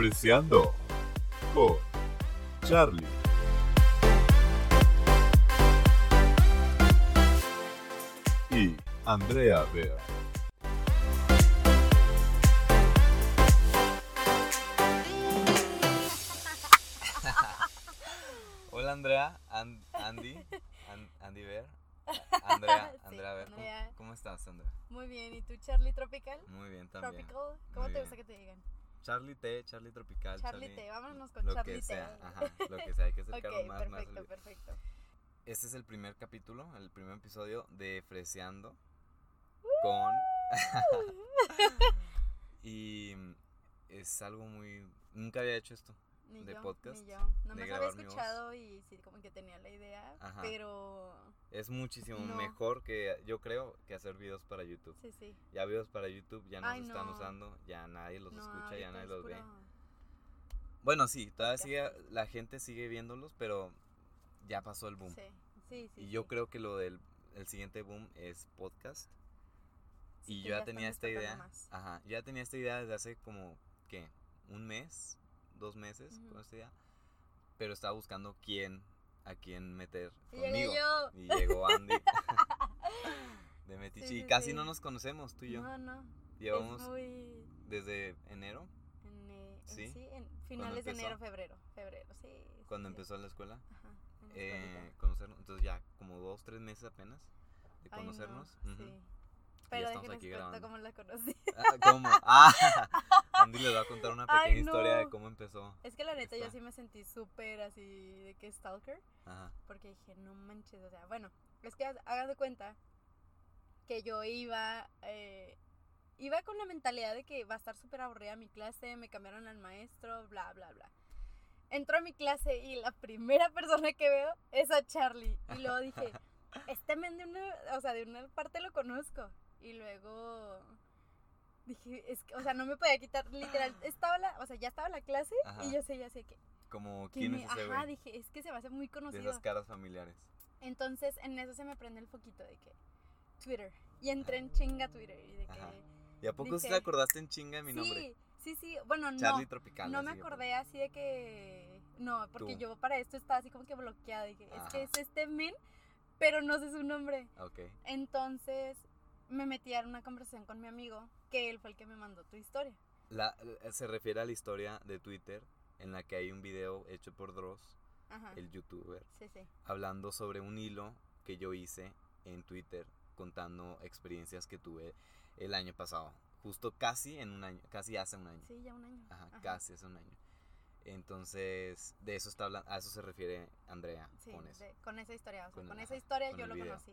Apreciando por Charlie. Y Andrea Bea. Hola Andrea, An- Andy, An- Andy Ver, Andrea, Sí, Andrea Ver, ¿cómo, estás Andrea? Muy bien, ¿y tú, Charlie Tropical? Muy bien también. Tropical, ¿cómo Muy te bien. gusta que te digan? Charlie T, Charlie Tropical, Charlie T, vámonos con lo Charlie que T. sea, ajá, lo que sea, hay que Ok, acercarnos más, perfecto, perfecto. Este es el primer capítulo, el primer episodio de Freseando con... y es algo muy... Nunca había hecho esto. Ni de yo, podcast, Ni yo. Nomás había escuchado y sí, como que tenía la idea, Ajá. pero... Es muchísimo No. mejor que, yo creo, que hacer videos para YouTube. Sí, sí. Ya videos para YouTube ya no se están no. usando, ya nadie los no, escucha, ya nadie los ve. puro- Bueno, sí, todavía sigue, la gente sigue viéndolos, pero ya pasó el boom. Sí, sí, sí. y yo sí. creo que lo del el siguiente boom es podcast. Sí, y yo ya están tenía esta idea. más. Ajá, ya tenía esta idea desde hace como, ¿qué? Un mes, dos meses Ujú. con esta idea. Pero estaba buscando quién, a quién meter conmigo. yo. Y llegó Andy de Metiche. Sí, y casi sí. no nos conocemos, tú y yo. No, no. Llevamos muy... desde enero, En, eh, ¿Sí? en finales de enero, febrero. Febrero, sí. cuando empezó la escuela. Ajá, en eh, conocernos. Entonces ya como dos, tres meses apenas de Ay, no, conocernos. Ya Pero estamos aquí grabando. cómo la conocí. Ah, ¿Cómo? Ah, Andy les va a contar una pequeña Ay, historia de cómo empezó. Es que la neta yo sí me sentí súper así de que stalker. Ajá. Porque dije, no manches, o sea, bueno, es que hagan de cuenta que yo iba, eh, iba con la mentalidad de que va a estar súper aburrida mi clase, me cambiaron al maestro, bla, bla, bla. Entro a mi clase y la primera persona que veo es a Charlie. Y luego dije, este men de una, o sea, de una parte lo conozco. Y luego dije, es que, o sea, no me podía quitar, literal, estaba la, o sea, ya estaba la clase Ajá. y yo sé, ya sé que, Como quién es ese ajá, güey. dije, es que se me hace muy De conocido. esas caras familiares. Entonces en eso se me prende el foquito de que Twitter. Y entré en chinga Twitter y de que... ¿Y a poco Dije- te acordaste en chinga de mi nombre? Sí, sí, sí. Bueno, Charlie no. Tropical. No me acordé así de que... No, porque Tú. yo para esto estaba así como que bloqueada. Dije, es que es este men, pero no sé su nombre. Ok. Entonces me metí a una conversación con mi amigo, que él fue el que me mandó tu historia. La, eh, se refiere a la historia de Twitter en la que hay un video hecho por Dross, Ajá. el youtuber, Sí, sí. hablando sobre un hilo que yo hice en Twitter contando experiencias que tuve el año pasado. Justo casi en un año, casi hace un año. Sí, ya un año. Ajá, Ajá. casi hace un año. Entonces, de eso está hablando, a eso se refiere Andrea Sí, con eso. de- con esa historia. O sea, Con- esa historia con yo lo video. conocí.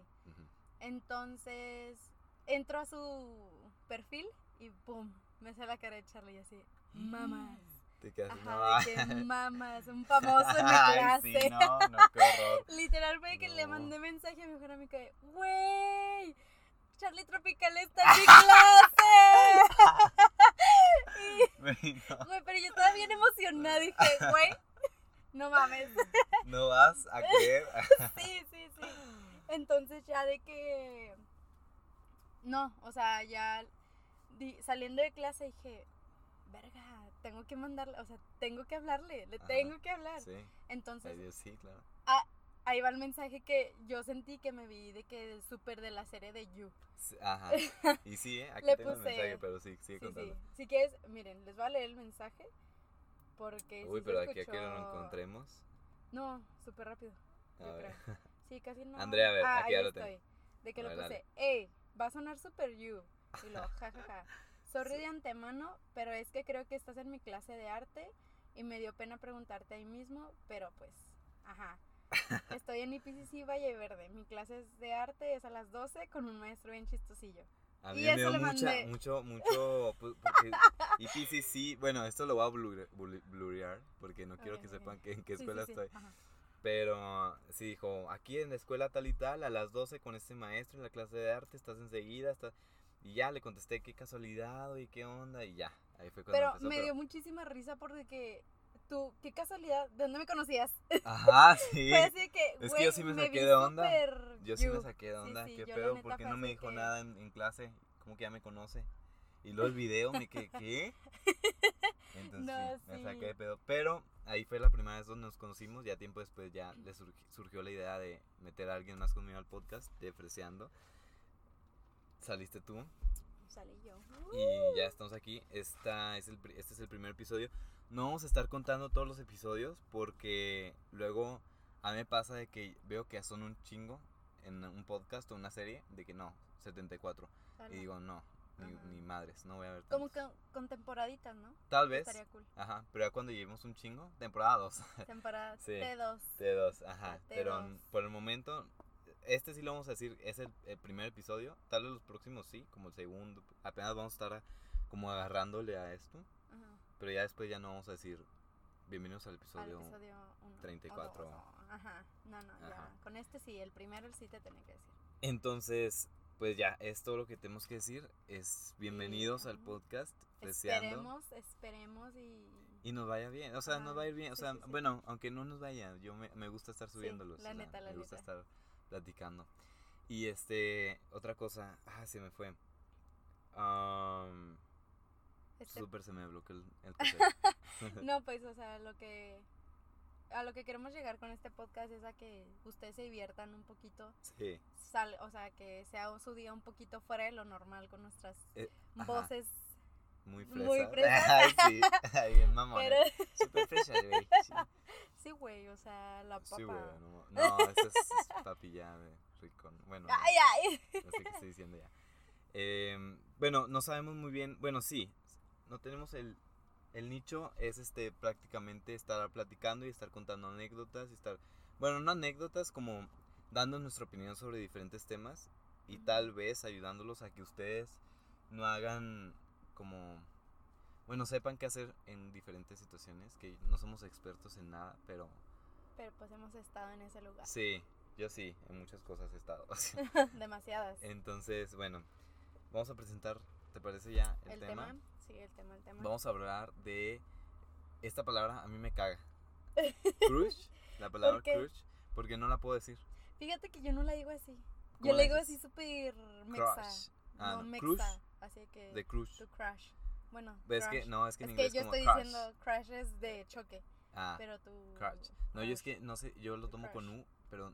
Entonces, entro a su perfil y ¡pum! Me sale la cara de Charlie y así, mamas. Te quedas Ajá, de que mamas, un famoso en mi clase. sí, no, no, qué horror. Literal fue que le mandé mensaje a mi mejor amiga de, güey, Charlie Tropical está en mi clase. Güey, no, Güey, pero yo estaba bien emocionada, dije, güey, no mames. no vas a creer. Sí, sí, sí. Entonces ya de que... No, o sea, ya di- saliendo de clase dije, verga, tengo que mandarle, o sea, tengo que hablarle, le Ajá, tengo que hablar. Sí, Entonces, Dios, sí, claro. ahí va el mensaje que yo sentí que me vi de que súper de la serie de You. Ajá. Y sí, ¿eh? Aquí Le tengo el puse- mensaje, pero sí, sigue Sí, contando. sí. Si quieres, miren, les voy a leer el mensaje. Porque. Uy, se pero aquí a que lo escuchó- encontremos. No, súper rápido. A yo ver. creo. Sí, casi no. Andrea, a ver, Ah, aquí ya lo tengo. De que A lo ver, puse, dale. hey, va a sonar super you. Y luego, jajaja. Sorry Sí. de antemano, pero es que creo que estás en mi clase de arte y me dio pena preguntarte ahí mismo, pero pues, ajá. Estoy en IPCC Valle Verde. Mi clase es de arte, es a las 12 con un maestro bien chistosillo. A Y mí me eso dio mucha, mandé. mucho, mucho, porque EPCC, bueno, esto lo voy a blur- blur- blurrear, porque no quiero que ok. sepan que, en qué Sí, sí, escuela sí, estoy. ajá. Pero sí dijo, aquí en la escuela tal y tal, a las 12 con este maestro en la clase de arte, estás enseguida, estás... Y ya le contesté qué casualidad y qué onda y ya. Ahí fue cuando Pero empezó. me dio muchísima risa porque tú, qué casualidad, ¿de dónde me conocías? Ajá, sí. Fue así que, Es que yo sí me saqué vi de onda. Yo sí me saqué de Sí, onda, sí, qué yo la pedo, neta ¿por qué fue no me dijo que- nada en, en clase? Como que ya me conoce. Y luego el video me que, ¿qué? Entonces No, sí, me sí. saqué de pedo. Pero ahí fue la primera vez donde nos conocimos. Ya tiempo después ya le surgi- surgió la idea de meter a alguien más conmigo al podcast, de Freseando. Saliste tú Salí yo. y ya estamos aquí. Esta es el, este es el primer episodio. No vamos a estar contando todos los episodios porque luego a mí me pasa de que veo que son un chingo en un podcast o una serie de que no, 74. Sale. Y digo, no, ni, ni madres, no voy a ver Como tantos. que con temporaditas, ¿no? Tal vez. Estaría cool. Ajá, pero ya cuando lleguemos un chingo, temporada 2. Temporada Sí. T2. T2, ajá. Ah, Pero T2. por el momento, este sí lo vamos a decir, es el, el primer episodio. Tal vez los próximos sí, como el segundo. Apenas vamos a estar a- como agarrándole a esto. Ajá. Pero ya después ya no vamos a decir bienvenidos al Al episodio. episodio 1. 34. Ajá. No, no, Ajá. ya. Con este sí, el primero sí te tenía que decir. Entonces, pues ya, es todo lo que tenemos que decir. Es bienvenidos al podcast, deseando. Esperemos, esperemos y. Y nos vaya bien, o sea, nos va a ir bien, o sea, sí, sí. bueno, aunque no nos vaya, yo me, me gusta estar subiéndolos, la o sea, neta, la me gusta estar platicando. Y este, otra cosa, ah, se me fue. Am, este- Súper se me bloqueó el, el. No, pues, o sea, lo que. A lo que queremos llegar con este podcast es a que ustedes se diviertan un poquito. sí, Sal, o sea, que sea su día un poquito fuera de lo normal con nuestras Eh, ajá. voces. muy fresa. Muy fresa. Ay, sí, ay, bien mamón. Pero Súper güey. Sí, sí, güey, o sea, la papa. sí, güey, no, no, eso es, es papi ya de rico. Bueno, no. Ay, ay. No sé qué estoy diciendo ya. Em, bueno, no sabemos muy bien. Bueno, sí. No tenemos el. El nicho es este prácticamente estar platicando y estar contando anécdotas y estar. Bueno, no anécdotas, como dando nuestra opinión sobre diferentes temas. Y tal vez ayudándolos a que ustedes no hagan como. Bueno, sepan qué hacer en diferentes situaciones. Que no somos expertos en nada, pero Pero pues hemos estado en ese lugar. sí, yo sí, en muchas cosas he estado. Demasiadas. Entonces, bueno, vamos a presentar, ¿te parece ya el, el tema? tema. Sí, el tema, el tema. Vamos a hablar de esta palabra, a mí me caga. Crush, la palabra crush, porque no la puedo decir. Fíjate que yo no la digo así. ¿Cómo Yo la digo así súper mexa. Ah, no, no, mexa. crush, Así que. de crush. Bueno. ¿Ves que no, es que en es que inglés yo como estoy diciendo crush es de choque. Ah, Pero tu. crush. No, yo es que no sé, yo lo tomo con. U, pero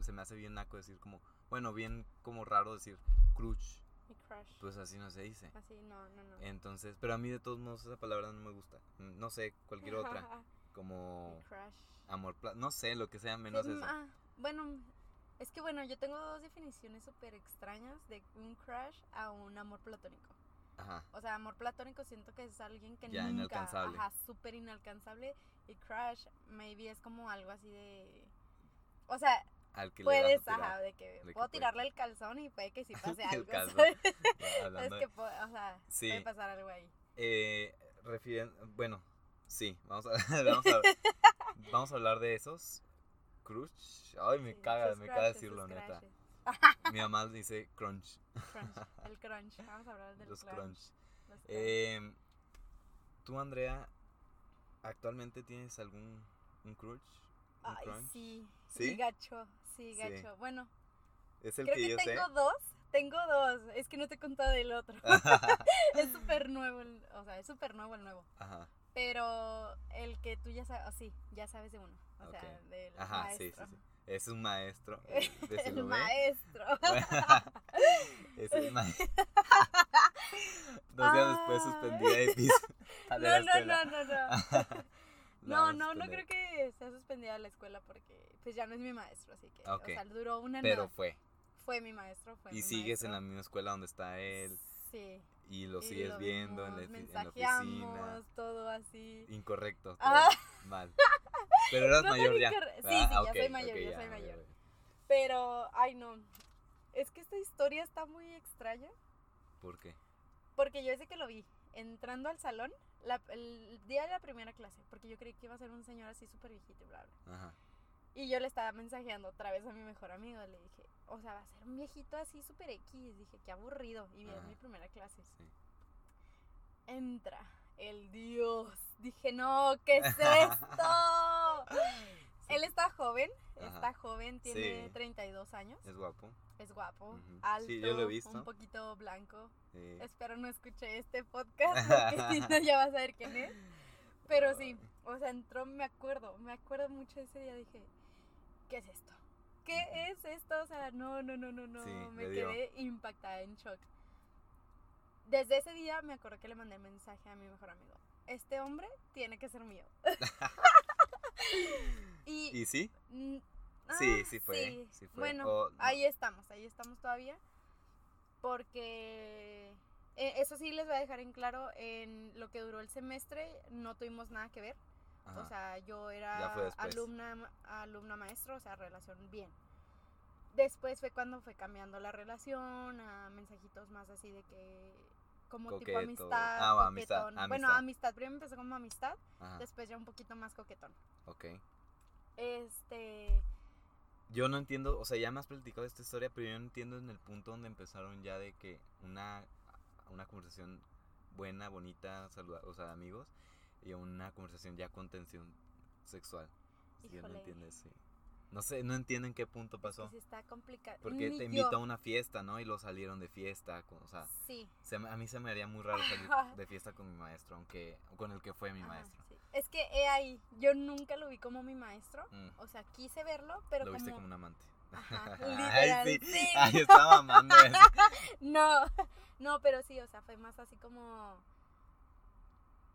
se me hace bien naco decir como, bueno, bien como raro decir crush. Mi crush. Pues así no se dice. Así, no, no, no. Entonces, pero a mí de todos modos esa palabra no me gusta. No sé, cualquier otra, Mi como crush. amor, no sé, lo que sea Sí, menos mm, eso. ah, bueno, es que bueno, yo tengo dos definiciones súper extrañas de un crush a un amor platónico. Ajá. O sea, amor platónico siento que es alguien que Ya, nunca, inalcanzable. ajá, súper inalcanzable. Y crush, maybe es como algo así de... O sea, Al que puedes, ajá, tirar. de que de puedo tirarle el calzón y puede que sí pase algo, Es que, po- o sea, Sí. puede pasar algo ahí. Eh, refieren- bueno, sí, vamos a, vamos, a, vamos a hablar de esos. Crush. Ay, me Sí, caga, me caga crushes, decirlo, sus neta. crushes. Mi mamá dice crunch. Crunch, el crunch. Vamos a hablar del Los crunch. crunch. los crunch. Eh, Tú, Andrea, ¿actualmente tienes algún un crush? ¿Un Ay, crunch? sí. ¿Sí? Sí, gacho. Sí, Sí. gacho. Bueno, Es el creo que, que, yo sé. tengo dos. Tengo dos. Es que no te he contado del otro. es súper nuevo. el- o sea, es súper nuevo el nuevo. Ajá. Pero el que tú ya sabes. sí, ya sabes de uno. O sea, del Ajá, sí, sí. Es un maestro. eh, de el maestro. es el maestro. Dos días después suspendida de piso. de no, no, no, no, no. No, no, no creo que esté suspendida la escuela porque pues ya no es mi maestro, así que, Ok. o sea, duró una Pero fue. Fue mi maestro, fue Y mi sigues en la misma escuela donde está él. Sí. Y lo y sigues lo viendo en la, en la oficina. todo así. Incorrecto. todo Ah. Mal. Pero eras No mayor ya. incorre- sí, Ah, sí, ya soy mayor, ya ya, soy mayor. ya. Pero, ay no. Es que esta historia está muy extraña. ¿Por qué? Porque yo desde que lo vi, entrando al salón, la- el día de la primera clase, porque yo creí que iba a ser un señor así súper viejito y bla, bla. Ajá. Y yo le estaba mensajeando otra vez a mi mejor amigo. Le dije, o sea, va a ser un viejito así súper X. Dije, qué aburrido. Y es Ajá. mi primera clase. Sí. Entra el Dios. Dije, no, ¿qué es esto? Él está joven, Ajá. está joven, tiene Sí. 32 años, Es guapo. es guapo, Ujú. alto, Sí, yo lo he visto. un poquito blanco. Espero no escuche este podcast porque si no ya vas a ver quién es. Pero sí, o sea, entró, me acuerdo, me acuerdo mucho ese día, dije, ¿qué es esto? ¿Qué es esto? O sea, no, no, no, no, no, Sí, me quedé impactada, en shock. Desde ese día me acuerdo que le mandé el mensaje a mi mejor amigo. Este hombre tiene que ser mío. y, ¿Y sí? mm, Sí, ah, sí fue. Sí, fue. Bueno, O- no, ahí estamos, ahí estamos todavía. Porque eh, eso sí les voy a dejar en claro, en lo que duró el semestre no tuvimos nada que ver. Ajá. O sea, yo era alumna, alumna maestro, o sea, relación bien. Después fue cuando fue cambiando la relación a mensajitos más así de que como tipo amistad, Ah, amistad, coquetón. Bueno, amistad. amistad, primero empezó como amistad, Ajá, después ya un poquito más coquetón. ok. Este, Yo no entiendo, o sea, ya me has platicado esta historia, pero yo no entiendo en el punto donde empezaron ya de que una, una conversación buena, bonita, saludable, o sea, amigos, y una conversación ya con tensión sexual. Si yo no entiendo eso. No sé, no entiendo en qué punto pasó. que sí está complicado. Porque Ni te yo. invitó a una fiesta, ¿no? Y lo salieron de fiesta, con- o sea, Sí. se a mí se me haría muy raro salir de fiesta con mi maestro, aunque con el que fue mi Ajá, maestro. sí. Es que he ahí, yo nunca lo vi como mi maestro. Mm, O sea, quise verlo, pero lo viste como... como un amante. Ajá, Ay, literal, sí. sí. Ay, estaba mamando eso. No, no, pero sí, o sea, fue más así como...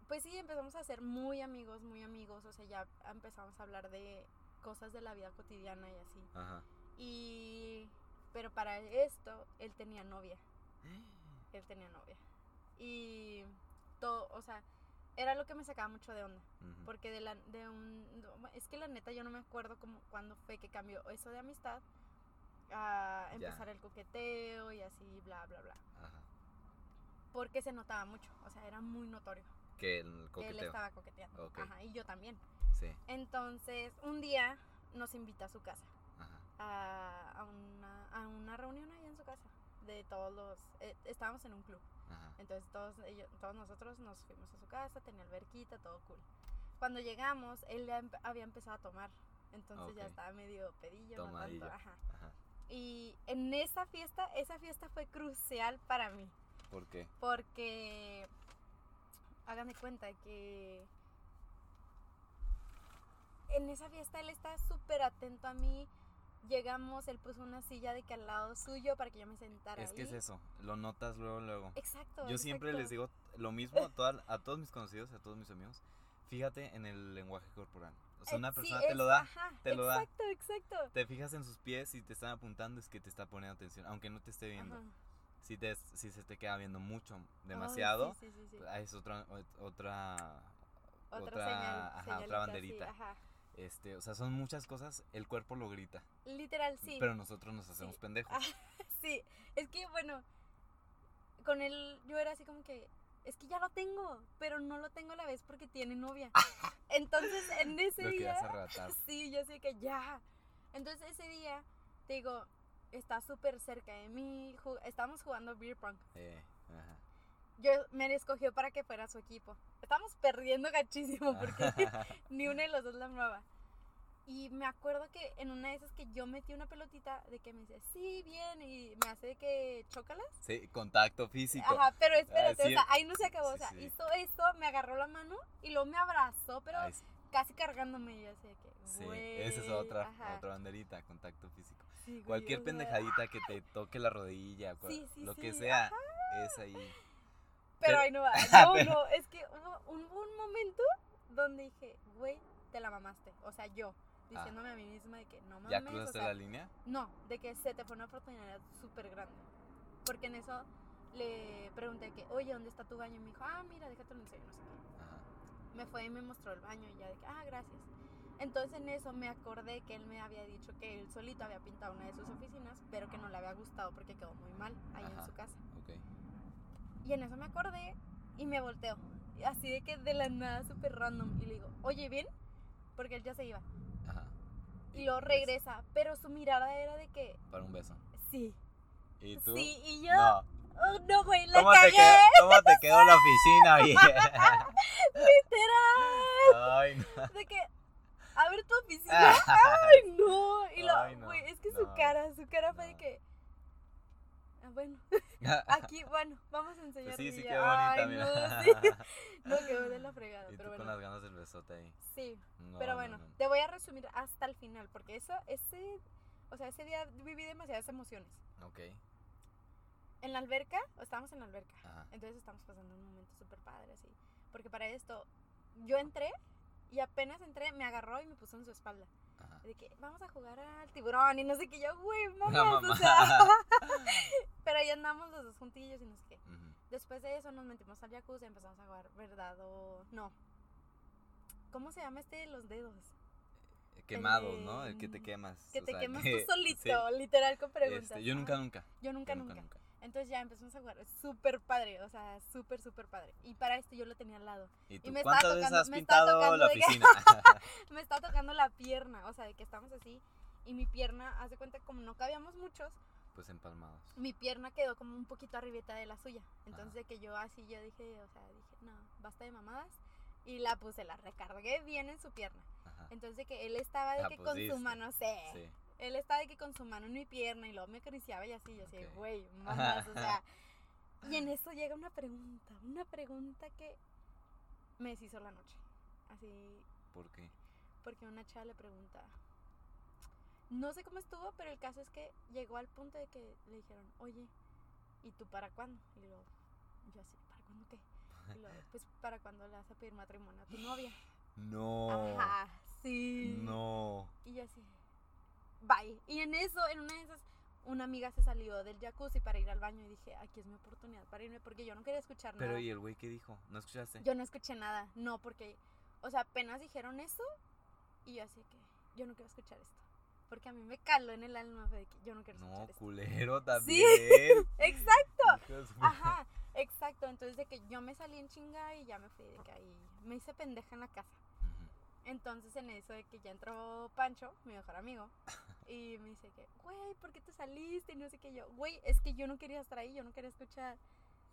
Pues sí, empezamos a ser muy amigos, muy amigos, o sea, ya empezamos a hablar de cosas de la vida cotidiana y así. Ajá. Y... Pero para esto, él tenía novia, él tenía novia. Y todo, o sea, era lo que me sacaba mucho de onda. Porque de la de un es que la neta yo no me acuerdo cómo cuándo fue que cambió eso de amistad a Ya. empezar el coqueteo y así bla bla bla. Ajá. Porque se notaba mucho, o sea, era muy notorio Que el que él coqueteo. estaba coqueteando. Ajá, y yo también. Sí. Entonces, un día nos invita a su casa Ajá. a, a una, a una reunión ahí en su casa de todos los eh, estábamos en un club. Ajá. Entonces todos, ellos, todos nosotros nos fuimos a su casa, tenía alberquita, todo cool. Cuando llegamos, él había empezado a tomar. Entonces ya estaba medio pedillo, no Tomadillo. tanto. Ajá. Ajá. Y en esa fiesta, esa fiesta fue crucial para mí. ¿Por qué? Porque hagan de cuenta que en esa fiesta él estaba súper atento a mí. Llegamos, él puso una silla de que al lado suyo para que yo me sentara Es que es eso. Lo notas luego, luego. Exacto. Yo siempre les exacto. digo lo mismo a, toda- a todos mis conocidos, a todos mis amigos. Fíjate en el lenguaje corporal. O sea, Eh, una sí, persona te lo da. ajá, te lo da. Exacto, exacto. Te fijas en sus pies y te están apuntando, es que te está poniendo atención, aunque no te esté viendo. Ajá. Si, te, si se te queda viendo mucho, demasiado, sí, sí, sí, sí. ah, es otra, ot- otra, Otra, otra- señal. ajá, otra banderita. ajá. este, o sea, son muchas cosas, el cuerpo lo grita, Literal, sí. pero nosotros nos hacemos pendejos. Ah, sí, es que bueno, con él yo era así como que, es que ya lo tengo, pero no lo tengo a la vez porque tiene novia. Entonces en ese lo día, sí, yo sé que ya. Entonces ese día, te digo, está súper cerca de mí, ju- estábamos jugando beer pong. Eh, ajá. Yo me escogió para que fuera su equipo. Estábamos perdiendo gachísimo porque ni uno de los dos la amaba. Y me acuerdo que en una de esas que yo metí una pelotita de que me dice, sí, bien, y me hace de que chócalas. Sí, contacto físico. Ajá, pero espérate, sí. o sea, ahí no se acabó. Sí, o sea, sí. hizo esto, me agarró la mano y luego me abrazó, pero Ay, casi cargándome. Y yo así de que, sí, esa es otra, ajá, otra banderita, contacto físico. Sí, güey, Cualquier pendejadita que te toque la rodilla, Sí, sí, lo que sea, es ahí. Pero Pero- ahí no va. No, Pero- no, es que hubo, un- un momento donde dije, güey, te la mamaste. O sea, yo, diciéndome a mí misma de que no mames. ¿Ya o cruzaste sea, la línea? No, de que se te fue una oportunidad súper grande. Porque en eso le pregunté que, oye, ¿dónde está tu baño? Y me dijo, ah, mira, déjate lo enseño, no sé qué. Ajá. Me fue y me mostró el baño y ya de que, ah, gracias. Entonces en eso me acordé que él me había dicho que él solito había pintado una de sus oficinas, pero que no le había gustado porque quedó muy mal ahí Ajá. en su casa. Y en eso me acordé y me volteo. Y Así de que de la nada, súper random. Y le digo, oye, ¿bien? Porque él ya se iba. Ajá. Y luego regresa, pero su mirada era de que, Para un beso. sí, ¿Y tú? sí. Y yo, No. oh, no, güey, la ¿Cómo te, cagué. quedó, ¿Cómo te quedó la oficina, vieja? Literal. Ay, no. De que, a ver tu oficina. Ay, no. Y Ay, lo, no, güey, es que su cara, su cara fue de que, Ah, bueno, aquí, bueno, vamos a enseñar. Pues sí, sí ya, bonita, ay, mira. No, sí. No, quedó de la fregada, y tú pero con bueno. las ganas del besote ahí. Sí, pero no, bueno, no. te voy a resumir hasta el final, porque eso, ese, o sea, ese día viví demasiadas emociones. Ok. En la alberca, o estábamos en la alberca, Ajá. entonces estamos pasando un momento súper padre, así. Porque para esto, yo entré y apenas entré, me agarró y me puso en su espalda. Ajá. De que vamos a jugar al tiburón y no sé qué, yo, güey, mamá, o mamá. sea. pero ahí andamos los dos juntillos y no sé qué. Después de eso nos metimos al jacuzzi y empezamos a jugar, ¿verdad? O no. ¿Cómo se llama este de los dedos? Quemados, ¿no? El que te Em, quemas. Que o te sea, quemas que- tú solito, sí. literal con preguntas. Este, yo nunca, nunca. Yo nunca, Yo nunca. Entonces ya empezamos a jugar, súper padre, o sea, súper, súper padre. Y para esto yo lo tenía al lado. ¿Y tú me estaba veces tocando- has me pintado tocando la que- piscina? Me estaba tocando la pierna, o sea, de que estamos así. Y mi pierna, haz de cuenta, como no cabíamos muchos, pues empalmados. mi pierna quedó como un poquito arribita de la suya. Entonces de que yo así, yo dije, o sea, dije, no, basta de mamadas. Y la puse, la recargué bien en su pierna. Ajá. Entonces de que él estaba de La que con su mano, sí, Sí. Él estaba de que con su mano en mi pierna y luego me acariciaba y así, yo así, güey, mamás, o sea. Y en eso llega una pregunta, una pregunta que me deshizo la noche. Así, ¿Por qué? porque una chava le pregunta. No sé cómo estuvo, pero el caso es que llegó al punto de que le dijeron, oye, ¿y tú para cuándo? Y luego, yo así, ¿para cuándo qué? Y luego, pues para cuándo le vas a pedir matrimonio a tu novia. No. Ajá, sí. No. Y yo así, bye. Y en eso, en una de esas, una amiga se salió del jacuzzi para ir al baño y dije, aquí es mi oportunidad para irme porque yo no quería escuchar Pero nada. ¿y el güey qué dijo? ¿No escuchaste? Yo no escuché nada, no, porque, o sea, apenas dijeron eso y yo así que, yo no quiero escuchar esto. Porque a mí me caló en el alma de que yo no quiero escuchar No, esto. culero Sí. también. Exacto. De su- Ajá, exacto. Entonces de que yo me salí en chinga y ya me fui de que ahí me hice pendeja en la casa. Entonces en eso de que ya entró Pancho, mi mejor amigo, y me dice que, güey, ¿por qué te saliste? Y no sé qué yo, güey, es que yo no quería estar ahí, yo no quería escuchar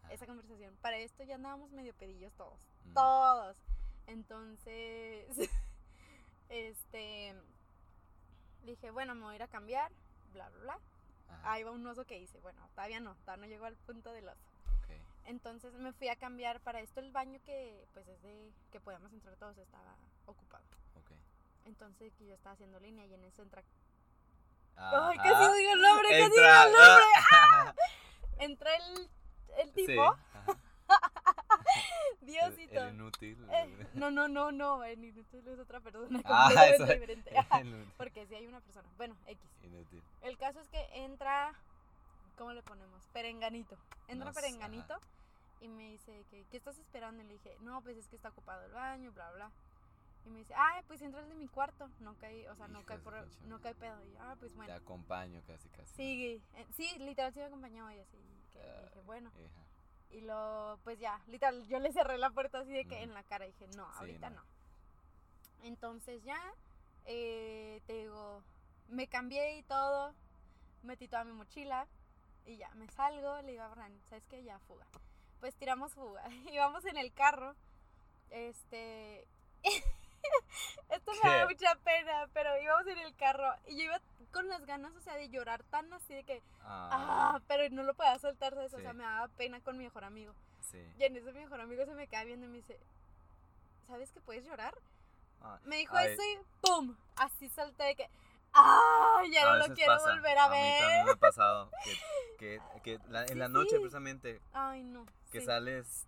Ah, esa conversación. Para esto ya andábamos medio pedillos todos, mm. todos. Entonces, este, dije, bueno, me voy a ir a cambiar, bla, bla, bla. Ajá, Ahí va un oso que hice, bueno, todavía no, todavía no llegó al punto del oso. Entonces me fui a cambiar para esto el baño que pues es de que podíamos entrar todos estaba ocupado. Ok. Entonces que yo estaba haciendo línea y en eso entra Ajá. Ay, casi digo el nombre, casi digo el nombre. ¡Ah! Entra el, el Sí, tipo. El- Diosito. El inútil. Eh, no, no, no, no, el inútil es otra persona Ah, completamente eso- diferente. Ajá. Porque si hay una persona. Bueno, X. Inútil. El caso es que entra, ¿cómo le ponemos? Perenganito. Entra Perenganito ajá. Y me dice que, ¿qué estás esperando? Y le dije, no, pues es que está ocupado el baño, bla, bla. Y me dice, ah, pues entra el de mi cuarto. No cae, o sea, no de por, no cae pedo. Y yo, ah, pues Te bueno. acompaño casi, casi. Sí, eh, sí, literal sí me acompañó y así. Que Ah, dije, bueno. Hija. Y lo, pues ya, literal, yo le cerré la puerta así de que en la cara. Dije, no, Sí, ahorita no. no. Entonces ya, eh, te digo, me cambié y todo, metí toda mi mochila y ya, me salgo, le digo a Bran, ¿sabes qué? Ya, fuga. Pues tiramos fuga. Íbamos en el carro, este... Esto me da mucha pena, pero íbamos en el carro y yo iba con las ganas, o sea, de llorar tan así de que, Ah, ah, pero no lo podía soltar, ¿sabes? O sea, Sí. me daba pena con mi mejor amigo. sí. Y en eso mi mejor amigo se me queda viendo y me dice, ¿sabes que puedes llorar? Ah, Me dijo eso y ¡pum! Así salté de que, ¡ah! Ya a no lo quiero pasa. volver a, mí también ver. me ha pasado que, que, que la- en Sí, la noche sí. precisamente Ay, no. que sí. sales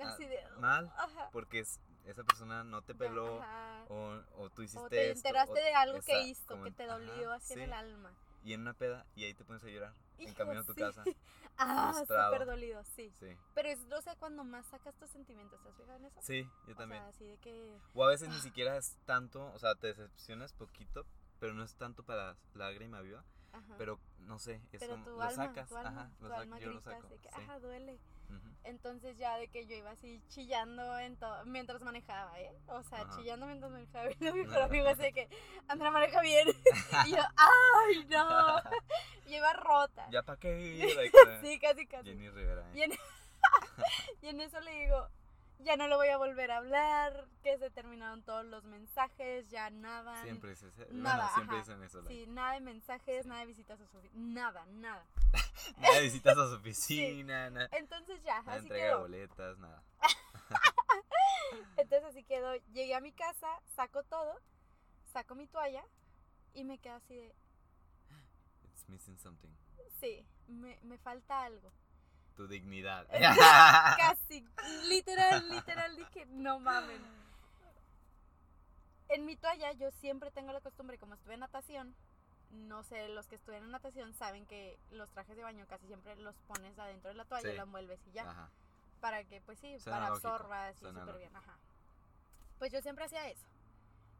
Así de, mal ajá. porque es- esa persona no te peló ajá. o, o tú hiciste O te esto, enteraste o- de algo que hizo, que te ajá, dolió así en el alma. y en una peda y ahí te pones a llorar en camino a tu casa Ah, súper dolido, sí. sí Pero es, o sea, cuando más sacas tus sentimientos, ¿te has fijado en eso? sí yo O también sea, así de que... o a veces ni siquiera es tanto o sea te decepcionas poquito pero no es tanto para lágrima viva Ajá. pero no sé es Pero como tu lo alma, sacas tu alma, ajá tu lo saco, alma yo lo saco que, sí. ajá, duele. Entonces ya de que yo iba así chillando en mientras manejaba, ¿eh? O sea, Ajá. chillando mientras manejaba. Y mi mejor amigo así de que, Andrea maneja bien. y yo, ¡ay, no! Y iba rota. ya para qué con Sí, casi, casi. Jenny Rivera ¿eh? Y en, y en eso le digo, ya no le voy a volver a hablar, que se terminaron todos los mensajes, ya nada. Siempre es ese. Nada, bueno, siempre dicen eso. Sí, nada de mensajes, nada de visitas a su oficina, nada, nada. Nada de visitas a su oficina, nada, Entonces ya, nada así entrega de quedó. boletas, nada. Entonces así quedó. Llegué a mi casa, saco todo, saco mi toalla y me quedo así de, It's missing something. sí, me, me falta algo. Tu dignidad. Casi, literal, literal, dije, no mamen. En mi toalla yo siempre tengo la costumbre, como estuve en natación, no sé, los que estuvieron en natación saben que los trajes de baño casi siempre los pones adentro de la toalla y Sí. la envuelves y ya. Ajá. Para que, pues sí, Suena para lógico, absorbas y súper bien, ajá. Pues yo siempre hacía eso.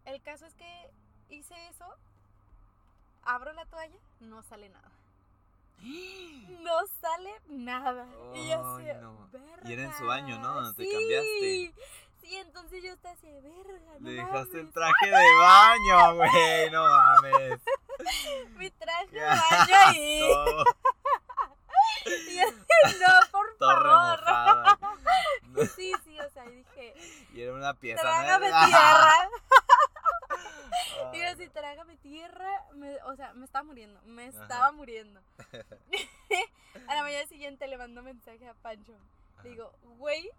El caso es que hice eso, abro la toalla, no sale nada. No sale nada. y yo así, no. "Verga". Y era en su baño, ¿no? Donde te cambiaste. Sí, entonces yo estaba así, verga, no Le dejaste el mames". traje de baño, güey. No mames. Mi traje de baño. Y yo así, no, por favor. Sí, sí, o sea, y dije, Y era una pieza. ¿no? trágame Ay, tierra. Yo así, trágame tierra. Me, o sea, me estaba muriendo. Me Ajá. estaba muriendo. a la mañana siguiente le mando mensaje a Pancho. Le digo, güey,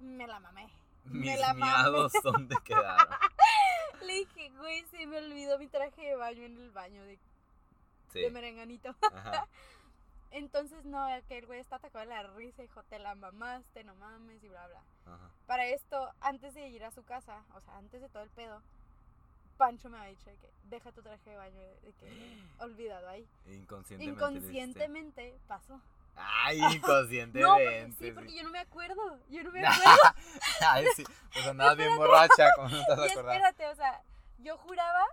me la mamé. Mis me la mamé. ¿dónde quedaron? Le dije, güey, se me olvidó mi traje de baño en el baño de, Sí. de merenganito. Ajá. Entonces, no, que el güey está atacado de la risa, dijo, te la mamaste, no mames, y bla, bla. Ajá. Para esto, antes de ir a su casa, o sea, antes de todo el pedo, Pancho me ha dicho de que deja tu traje de baño, de, que olvidado ahí. Inconscientemente. Inconscientemente pasó. Ay, inconscientemente. No, porque, sí, sí. porque yo no me acuerdo. Yo no me acuerdo. Ay, sí. Pues andabas bien borracha, como no te vas a espérate, o sea, yo juraba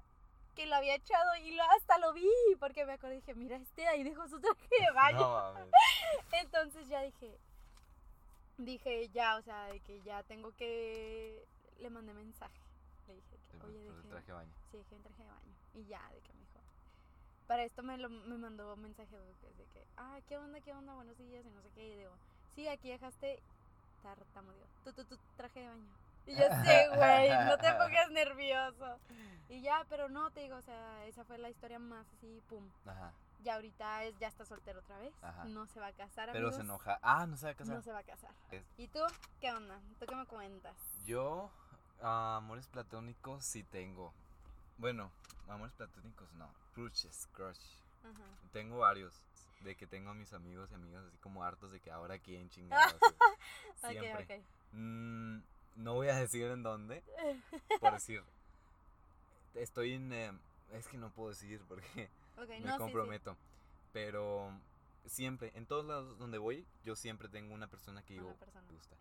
que lo había echado y lo, hasta lo vi porque me acordé dije, mira, este ahí dejó su traje de baño. No. Entonces ya dije, dije ya, o sea, de que ya tengo que, le mandé mensaje. Dije, que, El- dejé, traje de baño. sí, dejé un traje de baño. Y ya, de que me dijo. Para esto me, lo, me mandó un mensaje de que- ah, ¿qué onda, qué onda? Buenos días y no sé qué. Y digo, sí, aquí dejaste, tartamudeó, tu, tu, tu traje de baño. Y yo, sí, güey, no te pongas nervioso. Y ya, pero no, te digo, o sea, esa fue la historia más así, pum. Ajá. Ya ahorita es, ya está soltero otra vez. Ajá. No se va a casar, Pero se enoja. Ah, no se va a casar. No se va a casar. Es- ¿Y tú? ¿Qué onda? ¿Tú qué me cuentas? Yo, ah, amores platónicos sí tengo. Bueno, amores platónicos no. Crushes, crush. Ajá. Tengo varios. De que tengo a mis amigos y amigas así como hartos de que ahora quién chingados. Siempre. Ok, ok. Mm, no voy a decir en dónde. Por decir. Estoy en. eh, es que no puedo decir porque Ok, me no, sí, sí. comprometo. Pero siempre, en todos lados donde voy, yo siempre tengo una persona que digo, me gusta.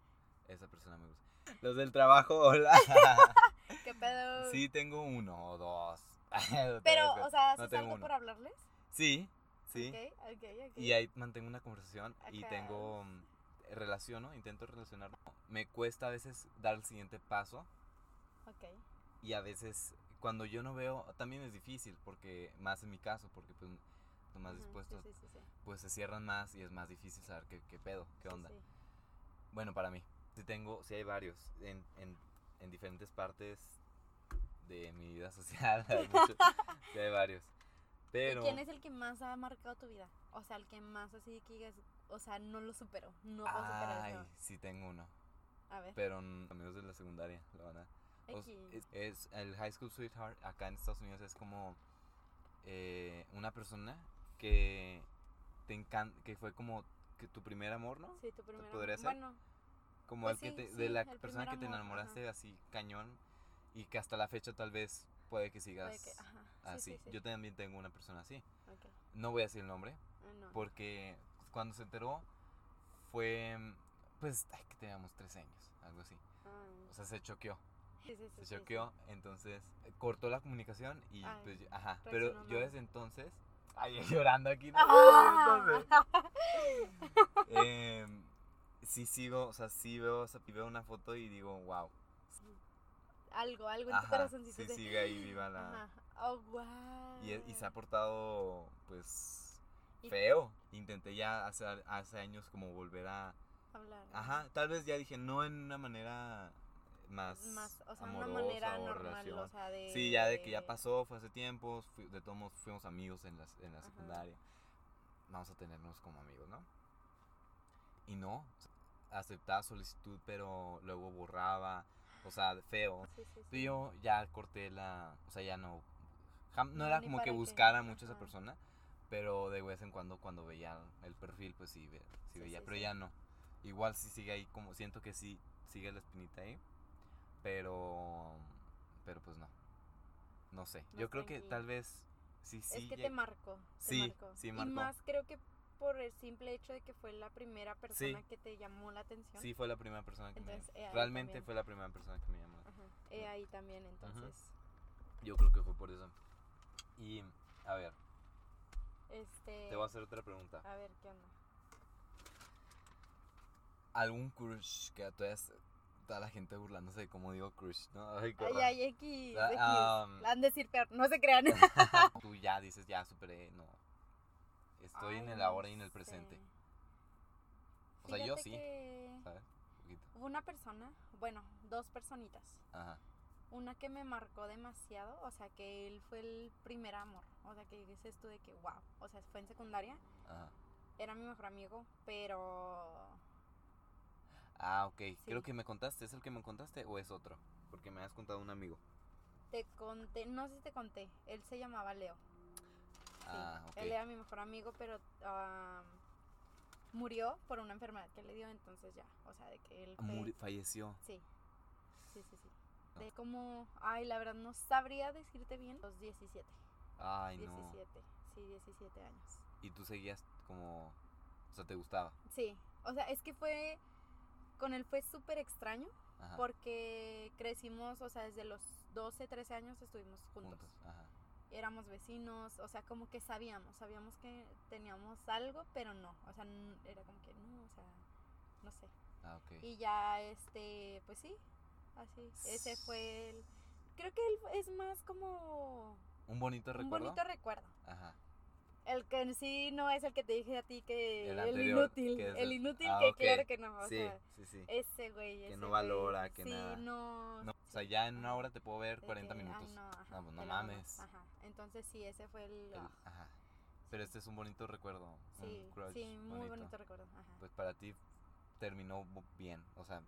Esa persona me gusta. Los del trabajo, hola. ¿Qué pedo? sí, tengo uno o dos. Pero, o sea, no ¿haces tengo algo uno. por hablarles? Sí, sí. Ok, ok, ok. Y ahí mantengo una conversación y tengo. mm, Relaciono, intento relacionar. Me cuesta a veces dar el siguiente paso Ok. y a veces cuando yo no veo, también es difícil porque, más en mi caso, porque pues más dispuestos, Sí, sí, sí, sí. pues se cierran más y es más difícil saber qué, qué pedo, qué onda. sí. Bueno, para mí, tengo, sí hay varios en, en, en diferentes partes de mi vida social, hay mucho- sí hay varios. Pero, ¿Y quién es el que más ha marcado tu vida? O sea, el que más así que digas, o sea, no lo supero, no puedo superar ay, eso. sí tengo uno, A ver. pero amigos de la secundaria, la verdad. O s- X. es, es el High School Sweetheart acá en Estados Unidos es como eh, una persona que te encanta, que fue como que tu primer amor, ¿no? Sí, tu primera. podría ser? Bueno, Como Pues el que sí, te, de la persona que te amor, enamoraste así cañón y que hasta la fecha tal vez puede que sigas puede que. Ajá. Sí, así. sí, sí. Yo también tengo una persona así. Ok. No voy a decir el nombre Ah, no. porque cuando se enteró fue pues ay, que teníamos 13 años, algo así. Ah, O sea, se choqueó. sí, sí, sí, se choqueó, entonces eh, cortó la comunicación y Ay, pues, ajá, pero yo desde entonces, ay, llorando aquí, ¿no? Ah. Entonces, em, sí sigo, o sea, sí veo, o sea, veo una foto y digo, wow, algo, algo en tu ajá, corazoncito. sí de- sigue ahí viva la, Ajá. Oh, wow. y, y se ha portado, pues, feo, intenté ya hace, hace años como volver a, hablar. Ajá, tal vez ya dije, no en una manera más, Más, o sea, amorosa una manera o normal, relación. o sea, de... Sí, ya de que ya pasó, fue hace tiempo, fui- de todos modos fuimos amigos en, las, en la Ajá. secundaria. Vamos a tenernos como amigos, ¿no? Y no, aceptaba solicitud, pero luego borraba, o sea, feo. Sí, sí, Y sí. yo ya corté la, o sea, ya no, jam- no No, era como que buscara mucho a esa persona, pero de vez en cuando cuando veía el perfil, pues sí, ve- sí Sí, veía, pero ya no. Igual sí sigue ahí, como siento que sí sigue la espinita ahí, pero, pero pues no, no sé. Yo creo que tal vez sí, sí. es que te te Sí, sí Y marcó. más creo que por el simple hecho de que fue la primera persona Sí. que te llamó la atención. Sí, fue la primera persona que Entonces, me... eh, ahí Realmente también. fue la primera persona que me llamó. Ajá. eh, ahí también, entonces. Yo creo que fue por eso. Y, a ver, Este. te voy a hacer otra pregunta. A ver, ¿qué onda? algún crush que todavía toda la gente burlándose de cómo digo crush, ¿no? Ay, Ay, ay, X. Ah, X. La han de decir peor. No se crean. Tú ya dices, ya superé, no. Estoy en el ahora y en el presente. O sea, yo sí, ¿sabes? Poquito. Hubo una persona, bueno, dos personitas. Ajá. Una que me marcó demasiado, o sea, que él fue el primer amor. O sea, que dices tú de que, wow. O sea, fue en secundaria. Ajá. Era mi mejor amigo, pero. Ah, ok. Creo que me contaste. ¿Es el que me contaste o es otro? Porque me has contado un amigo. Te conté, no sé si te conté. Él se llamaba Leo. Ah. Él era mi mejor amigo, pero ah, murió por una enfermedad que le dio, entonces ya. O sea, de que él. fue- Muri- falleció. Sí. Sí, sí, sí. Ah. De como. Ay, la verdad, no sabría decirte bien. Los 17. Ay, no. 17. Sí, 17 años. Y tú seguías como... O sea, ¿te gustaba? Sí. O sea, es que fue. Con él fue súper extraño Ajá. porque crecimos, o sea, desde los 12, 13 años estuvimos juntos. Juntos. Ajá. Éramos vecinos, o sea, como que sabíamos, sabíamos que teníamos algo, pero no, o sea, era como que no, o sea, no sé. Ah, ok. Y ya, este, pues sí, así, ese fue el... Creo que él es más como ¿Un bonito un recuerdo? bonito recuerdo. Ajá. El que en sí no es el que te dije a ti que El inútil, que el el- inútil Ah, que ok. claro que no, o sí, sea, sí, sí. ese güey, Que ese no güey, valora, que sí, nada. no, No, o sea, ya en una hora te puedo ver de 40 que, ay, minutos. no, ajá, No, pues no mames. Ajá, entonces sí, ese fue el... Ah, ajá. Pero este es un bonito recuerdo. un sí, crush sí, muy bonito recuerdo, ajá. Pues para ti terminó bien. O sea,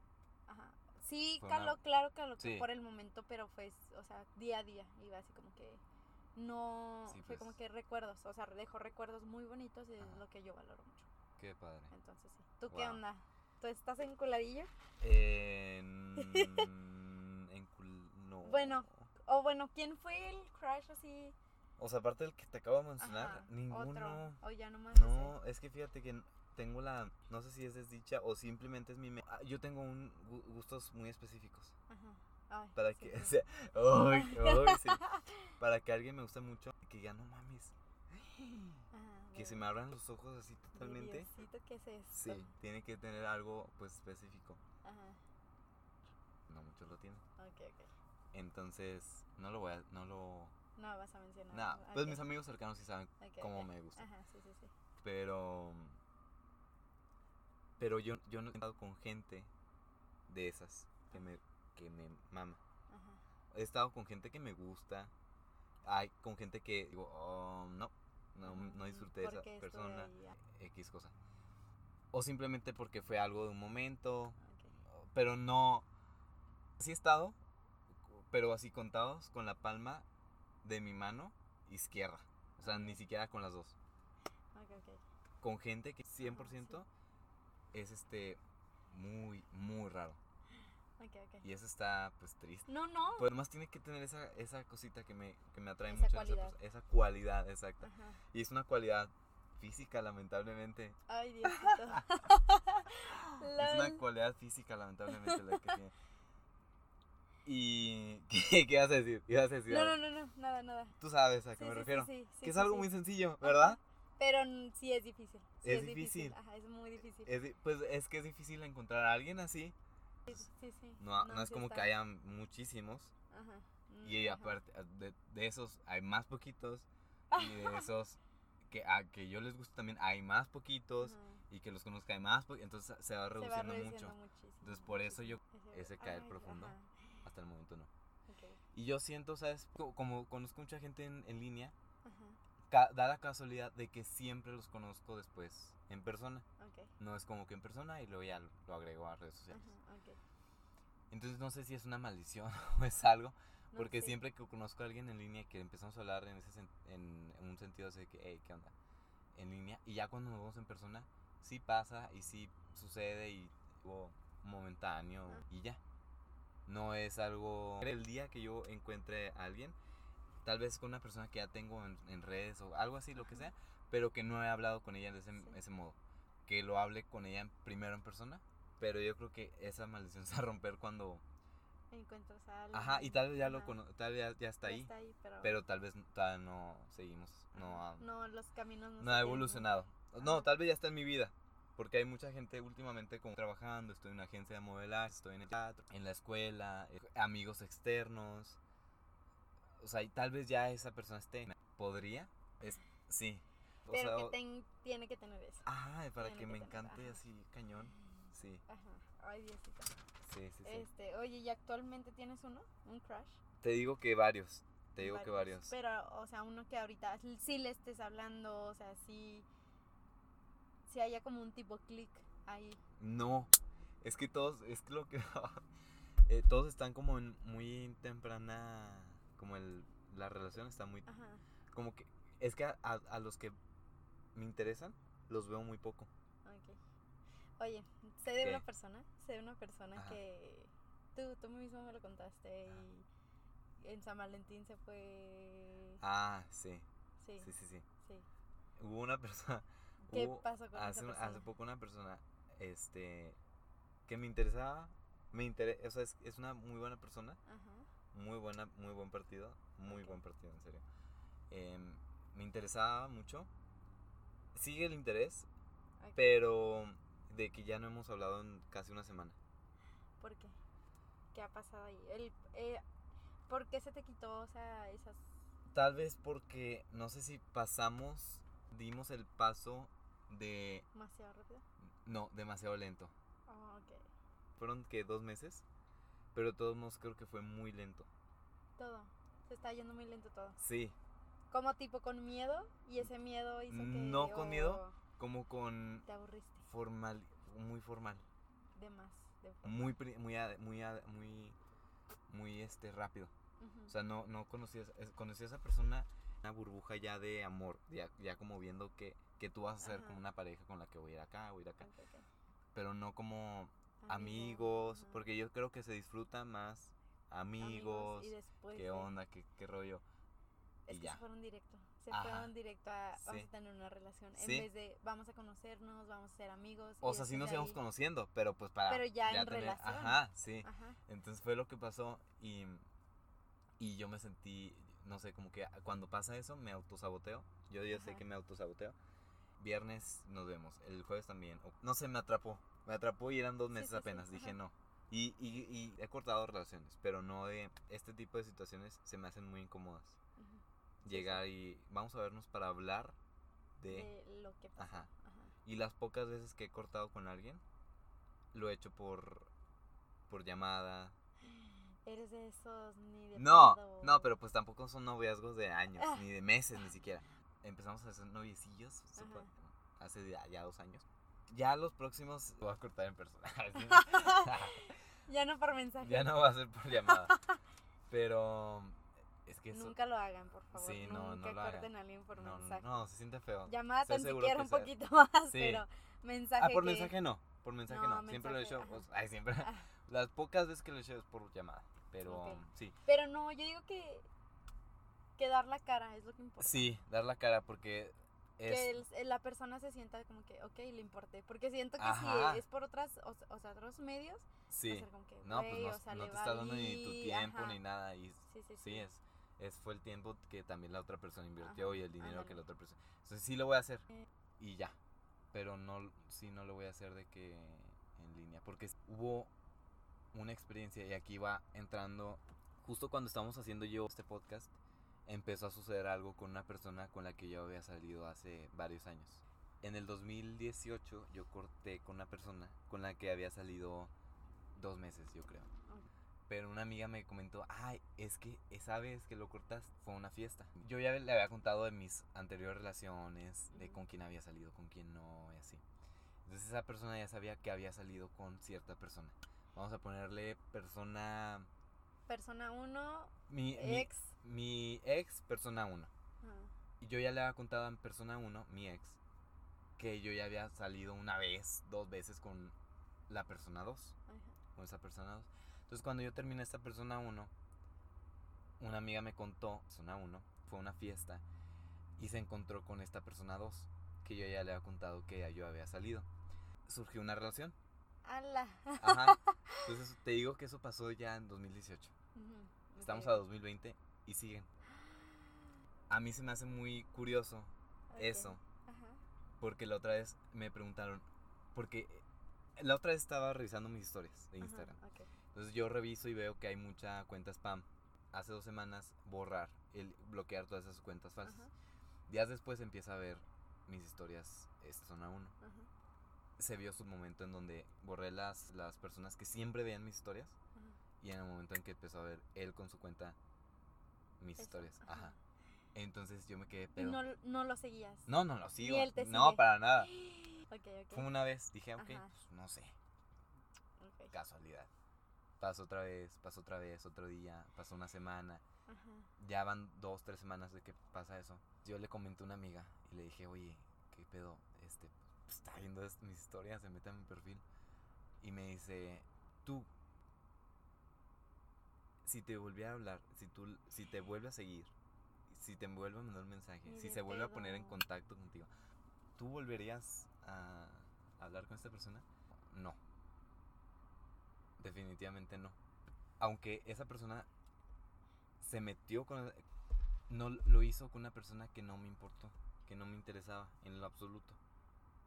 Ajá. Sí, Fue una- caló, claro, caló que Sí. por el momento, pero fue, o sea, día a día, iba así como que no, Sí, fue pues. como que recuerdos, o sea, dejó recuerdos muy bonitos y es lo que yo valoro mucho. qué padre. Entonces sí. ¿Tú qué Wow. onda? ¿Tú estás? En. en cul- no. Bueno. O bueno, ¿quién fue el crush así? O sea, aparte del que te acabo de mencionar, Ajá, ninguno. Otro. O ya nomás No, es que fíjate que tengo la. No sé si es desdicha o simplemente es mi. me- ah, Yo tengo un gu- gustos muy específicos. Ajá. Ay, Para sí, que. sí. o sea, ay, ay, sí. Para que alguien me guste mucho, que ya no mames. Ajá, Que se me abran los ojos así totalmente. Diosito, ¿qué es esto? Sí, tiene que tener algo pues específico. Ajá. No muchos lo tienen. Ok, ok. Entonces, no lo voy a. No lo. No vas a mencionar. Nada, pues Ok, mis amigos cercanos sí saben cómo me gusta. Ajá, sí, sí, sí. Pero. Pero yo, yo no he estado con gente de esas que me, que me mama. Ajá. He estado con gente que me gusta. Hay con gente que digo, oh, no, no, no disfruté de esa persona. X cosa. O simplemente porque fue algo de un momento. Pero no. Sí he estado, pero así contados con la palma de mi mano izquierda. O sea, ni siquiera con las dos. Con gente que 100% sí. es este muy, muy raro. Y eso está pues triste. No, no. Pues más tiene que tener esa, esa cosita que me, que me atrae Esa mucho. esa cualidad. persona, Esa cualidad, exacta. Ajá. Y es una cualidad física, lamentablemente. Ay, Diosito. Es una cualidad física, lamentablemente, la que tiene. Y. ¿Qué, qué ibas a decir? Ibas a decir No, no, no, no, nada, nada. Tú sabes a qué Sí, me sí, refiero. sí, sí, que es algo muy sencillo. ¿verdad? Pero sí es difícil. Es difícil. Ajá, es muy difícil. Es di- pues es que es difícil encontrar a alguien así. Sí, sí, sí. No, no, es como está. que haya muchísimos. Ajá. Y mm, ajá. aparte, de, de esos hay más poquitos. Y de esos que a que yo les gusta también hay más poquitos. Ajá. y que los conozca más, pues, entonces se va Se va reduciendo mucho. Entonces, por eso yo- Ese- caer ay, profundo. Hasta el momento no. Y yo siento, ¿sabes? Co- Como conozco mucha gente en, en línea, da la casualidad de que siempre los conozco después en persona. ok, No es como que en persona y luego ya lo, lo agrego a redes sociales. ajá, ok. Entonces no sé si es una maldición o es algo, No porque sé. siempre que conozco a alguien en línea que empezamos a hablar en, ese en, en un sentido de que, hey, ¿qué onda? En línea. Y ya cuando nos vemos en persona, sí pasa y sí sucede y o momentáneo Ah. y ya. No es algo... El día que yo encuentre a alguien, tal vez con una persona que ya tengo en, en redes o algo así, lo que sea, pero que no he hablado con ella de ese, Sí. ese modo. Que lo hable con ella primero en persona, pero yo creo que esa maldición se va a romper cuando... Encuentras a alguien. Ajá, y tal vez ya lo cono tal vez ya, ya está ya ahí, Está ahí, pero, pero tal vez todavía no seguimos, no ha, no, los caminos no, no ha evolucionado. No, Ajá. tal vez ya está en mi vida, porque hay mucha gente últimamente como trabajando, estoy en una agencia de modelaje, estoy en el teatro, en la escuela, eh, amigos externos. O sea, y tal vez ya esa persona esté. ¿Podría? Es, sí. O Pero sea, que ten- tiene que tener eso. Ajá, para que que me encante ajá. así cañón. Sí, Ajá, ay Diosito. sí, sí, sí. Este, oye, ¿y actualmente tienes uno? ¿Un crush? Te digo que varios, te digo que varios. Pero, o sea, uno que ahorita sí le estés hablando, o sea, sí, sí haya como un tipo click ahí. No, es que todos, es que lo que eh, todos están como en muy temprana, como el, la relación está muy, Ajá, como que, es que a, a- a los que me interesan, los veo muy poco. ok. Oye, sé de ¿Qué? una persona, sé de una persona Ajá. que tú, tú mismo me lo contaste y en San Valentín se fue... Ah, sí, sí, sí, sí, sí. sí. Hubo una persona, ¿Qué hubo pasó con hace, esa persona? hace poco una persona, este, que me interesaba, me interesa, o sea, es, es una muy buena persona, Ajá, muy buena, muy buen partido, muy buen partido, en serio. Em, me interesaba mucho, sigue el interés, pero de que ya no hemos hablado en casi una semana. ¿Por qué? ¿Qué ha pasado ahí? El, eh, ¿Por qué se te quitó, o sea, esas... Tal vez porque no sé si pasamos, dimos el paso de demasiado rápido? no, demasiado lento. Oh, ok. Fueron que dos meses, pero de todos modos creo que fue muy lento. Todo. Se está yendo muy lento todo. Sí, Como tipo con miedo y ese miedo hizo que... No con miedo. como con Te aburriste formal, muy formal, de más. de- muy muy muy muy muy este rápido. O sea, no no conocí a, esa- es- conocí a esa persona una burbuja ya de amor, ya, ya como viendo que, que tú vas a ser como una pareja con la que voy a ir acá, voy a ir acá, pero no como Amigo, amigos, porque yo creo que se disfruta más amigos, y después qué onda, qué, qué rollo. Es y que ya. se fueron directo. Se Ajá. fueron directo a vamos a tener una relación. Sí. En vez de vamos a conocernos, vamos a ser amigos. O sea, sí nos íbamos ahí- conociendo, pero pues para Pero ya en tener- relación. Ajá, sí. Ajá. Entonces fue lo que pasó y, y yo me sentí, no sé, como que cuando pasa eso me autosaboteo. Yo ya sé que me autosaboteo. Viernes nos vemos, el jueves también. No sé, me atrapó. Me atrapó y eran dos meses sí, apenas. Dije no. Y, y, y he cortado relaciones, pero no de este tipo de situaciones se me hacen muy incómodas. Llegar y vamos a vernos para hablar de... De lo que pasó. Ajá. Ajá. Y las pocas veces que he cortado con alguien, lo he hecho por, por llamada, Eres de esos ni de No, pedo. no, pero pues tampoco son noviazgos de años, Ah. ni de meses ni siquiera. Empezamos a hacer noviecillos fue hace ya, ya dos años. Ya los próximos lo voy a cortar en persona. Ya no por mensaje. ya no va a ser por llamada. Pero es que eso. Nunca lo hagan, por favor. Sí, no, no Nunca lo hagan. corten a alguien por no, no, mensaje. no, se siente feo. Llamada Estoy tan siquiera un poquito más, Sí. pero mensaje Ah, por que- mensaje no. Por mensaje No, no. Siempre lo he hecho. pues, ay, siempre. Ah, Las pocas veces que lo he hecho es por llamada. Pero sí. Pero no, yo digo que que dar la cara es lo que importa. Sí, dar la cara porque es. Que el- el- la persona se sienta como que, ok, le importé. Porque siento que Ajá. si es por otras, o, o sea, otros medios, va a Sí. ser como que, No, pues no, o sea, no le te está dando ni tu tiempo ajá. ni nada. Y Sí, sí, sí. sí, es, es fue el tiempo que también la otra persona invirtió Ajá, y el dinero que la otra persona. Entonces sí lo voy a hacer Eh. y ya. Pero no, sí no lo voy a hacer de que en línea. Porque hubo una experiencia y aquí va entrando. Justo cuando estábamos haciendo yo este podcast, empezó a suceder algo con una persona con la que yo había salido hace varios años. en el 2018 yo corté con una persona con la que había salido dos meses, yo creo. Pero una amiga me comentó, ay, es que esa vez que lo cortas fue una fiesta. Yo ya le había contado de mis anteriores relaciones, de con quién había salido, con quién no, y así. Entonces esa persona ya sabía que había salido con cierta persona. Vamos a ponerle persona... Persona 1, Mi, mi- ex. mi ex, persona 1. Ajá. Y yo ya le había contado en persona 1, mi ex, que yo ya había salido una vez, dos veces con la persona 2, Ajá. con esa persona 2. Entonces cuando yo terminé esta persona 1, una amiga me contó, persona 1, fue a una fiesta y se encontró con esta persona 2, que yo ya le había contado que yo había salido. Surgió una relación. Ala. Ajá. Entonces te digo que eso pasó ya en 2018. Ujú, Estamos a 2020 y siguen. A mí se me hace muy curioso eso. Ajá. Porque la otra vez me preguntaron, porque la otra vez estaba revisando mis historias de Ajá, Instagram. Entonces yo reviso y veo que hay mucha cuenta spam. Hace dos semanas borrar, el bloquear todas esas cuentas falsas. Ajá, Días después empieza a ver mis historias, esta zona 1. ajá, Se vio su momento en donde borré las, las personas que siempre veían mis historias ajá. y en el momento en que empezó a ver él con su cuenta mis Eso, historias. ajá. Entonces yo me quedé Y pedo. no, no lo seguías. No, no lo sigo. él te no, sigue. para nada. Ok, ok. Fue una vez, dije, ok, pues no sé, ok, casualidad. Pasó otra vez, pasó otra vez, otro día, pasó una semana. Ajá. Ya van dos, tres semanas de que pasa eso. Yo le comenté a una amiga y le dije, oye, ¿qué pedo? Este, pues, está viendo mis historias, se mete a mi perfil. Y me dice, tú, si te volviera a hablar, si, tú, si te vuelve a seguir, si te vuelve a mandar un mensaje, Ni si se vuelve a poner en contacto contigo, ¿tú volverías a hablar con esta persona? No. Definitivamente no. Aunque esa persona se metió con... No lo hizo con una persona que no me importó, que no me interesaba en lo absoluto.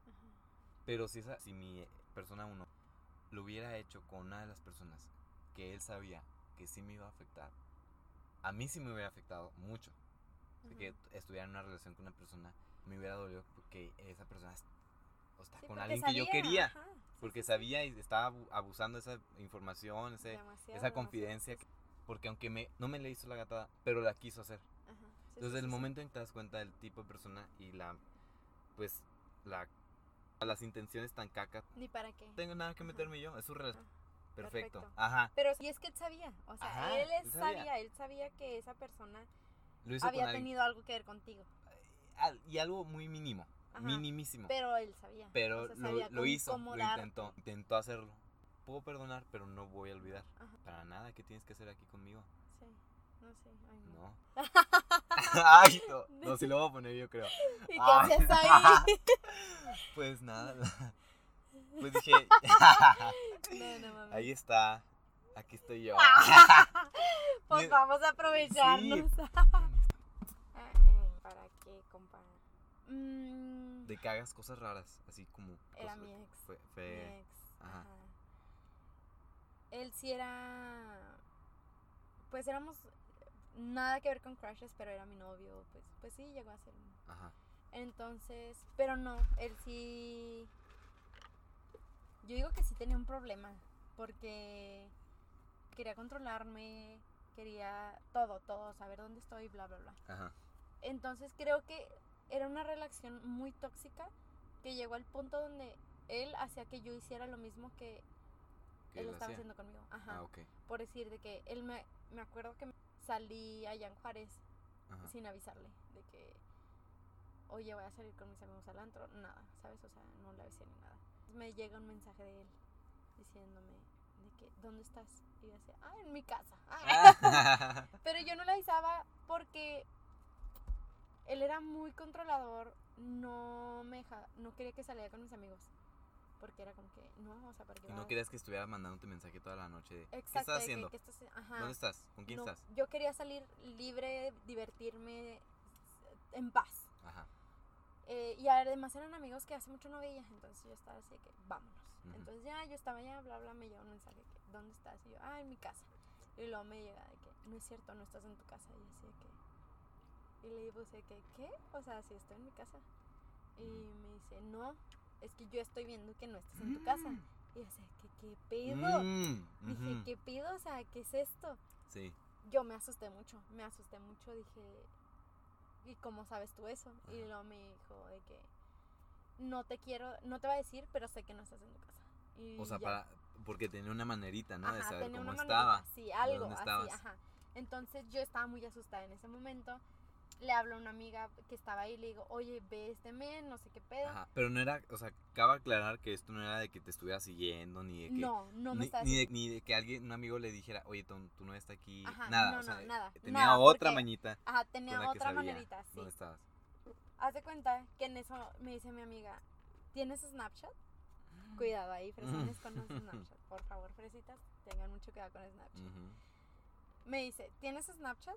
Ajá. Pero si, esa, si mi persona uno lo hubiera hecho con una de las personas que él sabía que sí me iba a afectar, a mí sí me hubiera afectado mucho. Que estuviera en una relación con una persona, me hubiera dolido porque esa persona o está Sí, con alguien que yo sabía, quería. ajá, sí, Porque sí, sabía y estaba abu- abusando de esa información, ese, Demasiado, esa confidencia. que- porque aunque me, no me le hizo la gatada, pero la quiso hacer. Ajá, Entonces, el momento en que te das cuenta del tipo de persona y la, pues, la, las intenciones tan caca, Ni para qué. tengo nada que Ajá. meterme yo, es su relación. Perfecto. perfecto. Ajá. Pero sí es que él sabía, o sea, Ajá, él él sabía. sabía. él sabía que esa persona había alguien. tenido algo que ver contigo, Y algo muy mínimo, Ajá. minimísimo. pero él sabía. Pero o sea, lo, sabía lo cómo- hizo, lo intentó, intentó hacerlo. Puedo perdonar, pero no voy a olvidar. Ajá. Para nada, ¿qué tienes que hacer aquí conmigo? Sí, no sé, ay no. No. Ay, no, no, si lo voy a poner yo creo. ¿Y qué hacías ahí? Pues nada. Pues dije, no, no mames. ahí está. Aquí estoy yo. pues vamos a aprovecharnos. Sí. Ah, eh, ¿Para qué, compa? Mm, De que hagas cosas raras, así como. Era mi ex. Fue, mi ex, ajá. ajá. Él sí era. Pues éramos. Nada que ver con crushes, pero era mi novio. Pues, pues sí, llegó a ser. Ajá. Entonces. Pero no, él sí. Yo digo que sí tenía un problema. Porque quería controlarme. Quería todo, todo, saber dónde estoy, bla, bla, bla. Ajá. Entonces creo que era una relación muy tóxica que llegó al punto donde él hacía que yo hiciera lo mismo que ¿Qué él estaba hacía? haciendo conmigo. Ajá. Ah, ok. Por decir de que él me, me acuerdo que salí allá en Juárez Ajá. sin avisarle de que oye voy a salir con mis amigos al antro, nada, ¿sabes? O sea, no le avisé ni nada. Me llega un mensaje de él diciéndome de que ¿dónde estás? Y yo decía, ah, en mi casa. Ah. Pero yo no le avisaba porque él era muy controlador, no me deja- no quería que saliera con mis amigos. Porque era como que, no, o sea, porque Y no querías que estuviera mandándote mensaje toda la noche de, ¿Qué estás de haciendo? que estás- ajá. ¿Dónde estás? ¿Con quién No, estás? Yo quería salir libre, divertirme en paz. Ajá. Eh, y además eran amigos que hace mucho no veía, entonces yo estaba así de que vámonos. Entonces ya yo estaba allá, bla, bla, me llega un mensaje que ¿dónde estás? Y yo, ah, en mi casa. Y luego me llega de que no es cierto, no estás en tu casa. Y así de que. Y le puse que, ¿qué? O sea, sí estoy en mi casa. Y me dice, no, es que yo estoy viendo que no estás en tu casa. Y yo ¿qué, qué pedo? Mm, Dije, ujú. ¿qué pedo? O sea, ¿qué es esto? Sí. Yo me asusté mucho, me asusté mucho, dije, ¿y cómo sabes tú eso? Y Ajá. luego me dijo de que no te quiero, no te va a decir, pero sé que no estás en tu casa. Y O sea, ya. para. Porque tenía una manerita, ¿no? de Ajá, saber tenía cómo una estaba. manerita, Sí, algo así, ajá. Entonces yo estaba muy asustada en ese momento. Le hablo a una amiga que estaba ahí y le digo, oye, ve este men, no sé qué pedo. Ajá. Pero no era. O sea, cabe aclarar que esto no era de que te estuviera siguiendo, ni de que. No, no me ni, ni de, ni de que alguien, un amigo le dijera, oye, tu, tu novia está aquí. Ajá, nada, no, o sea, no, nada, tenía nada, otra porque- mañita Ajá, con tenía la otra manerita, sí. dónde estabas. Haz de cuenta que en eso me dice mi amiga, ¿tienes Snapchat? Cuidado ahí, fresones con los Snapchat. Por favor, fresitas, tengan mucho cuidado con Snapchat. Me dice, ¿tienes Snapchat?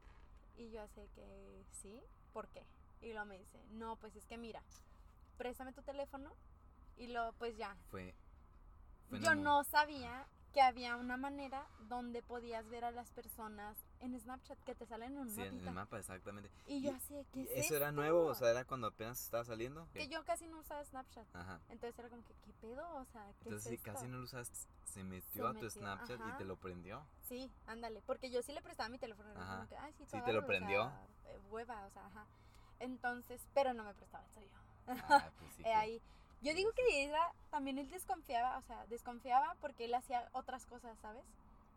Y yo así que sí, ¿por qué? Y luego me dice, no, pues es que mira, préstame tu teléfono y luego pues ya. Fue. fue Yo no sabía que había una manera donde podías ver a las personas en Snapchat que te salen en un Sí, en el mapa, exactamente. Y yo así, ¿qué ¿Y es ¿Eso era esto?". nuevo? O sea, era cuando apenas estaba saliendo. que yo casi no usaba Snapchat. Ajá. Entonces era como que, ¿qué pedo? O sea, ¿qué Entonces, es si casi no lo usaste, se metió Se a tu metió, Snapchat y te lo prendió. Sí, ándale, porque yo sí le prestaba mi teléfono, Ajá. como que, ay, sí, te lo agárralo", o prendió. sea, eh, hueva, o sea, ajá. Entonces, pero no me prestaba el suyo. Ah, pues sí. Eh, que- ahí. Yo digo que era, también él desconfiaba, o sea, desconfiaba porque él hacía otras cosas, ¿sabes?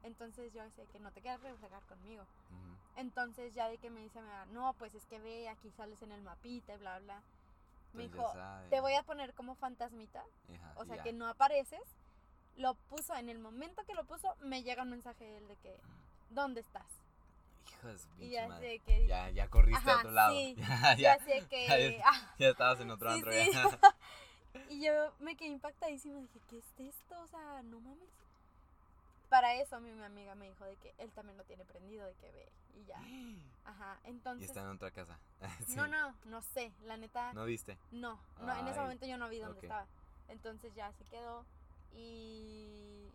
Entonces yo decía que no te quieras reflejar conmigo. Entonces ya de que me dice, mi mamá, no, pues es que ve, aquí sales en el mapita y bla, bla. Me dijo, te voy a poner como fantasmita, o sea, que no apareces. Lo puso, en el momento que lo puso, me llega un mensaje de él de que, ¿dónde estás? Hijo de su Y ya madre. sé que... Ya, ya corriste a otro lado. sí. Ya, Ya ya, sé que... ya- ah, ya estabas en otro Sí, antro. sí. ya. Y yo me quedé impactadísima. Dije, ¿qué es esto? O sea, no mames. Para eso mi, mi amiga me dijo de que él también lo tiene prendido, de que ve. Y ya. Ajá. y Entonces. está en otra casa. Sí. No, no, no sé. La neta. ¿No viste? No, no, en ese momento yo no vi dónde estaba. Entonces ya se quedó. Y.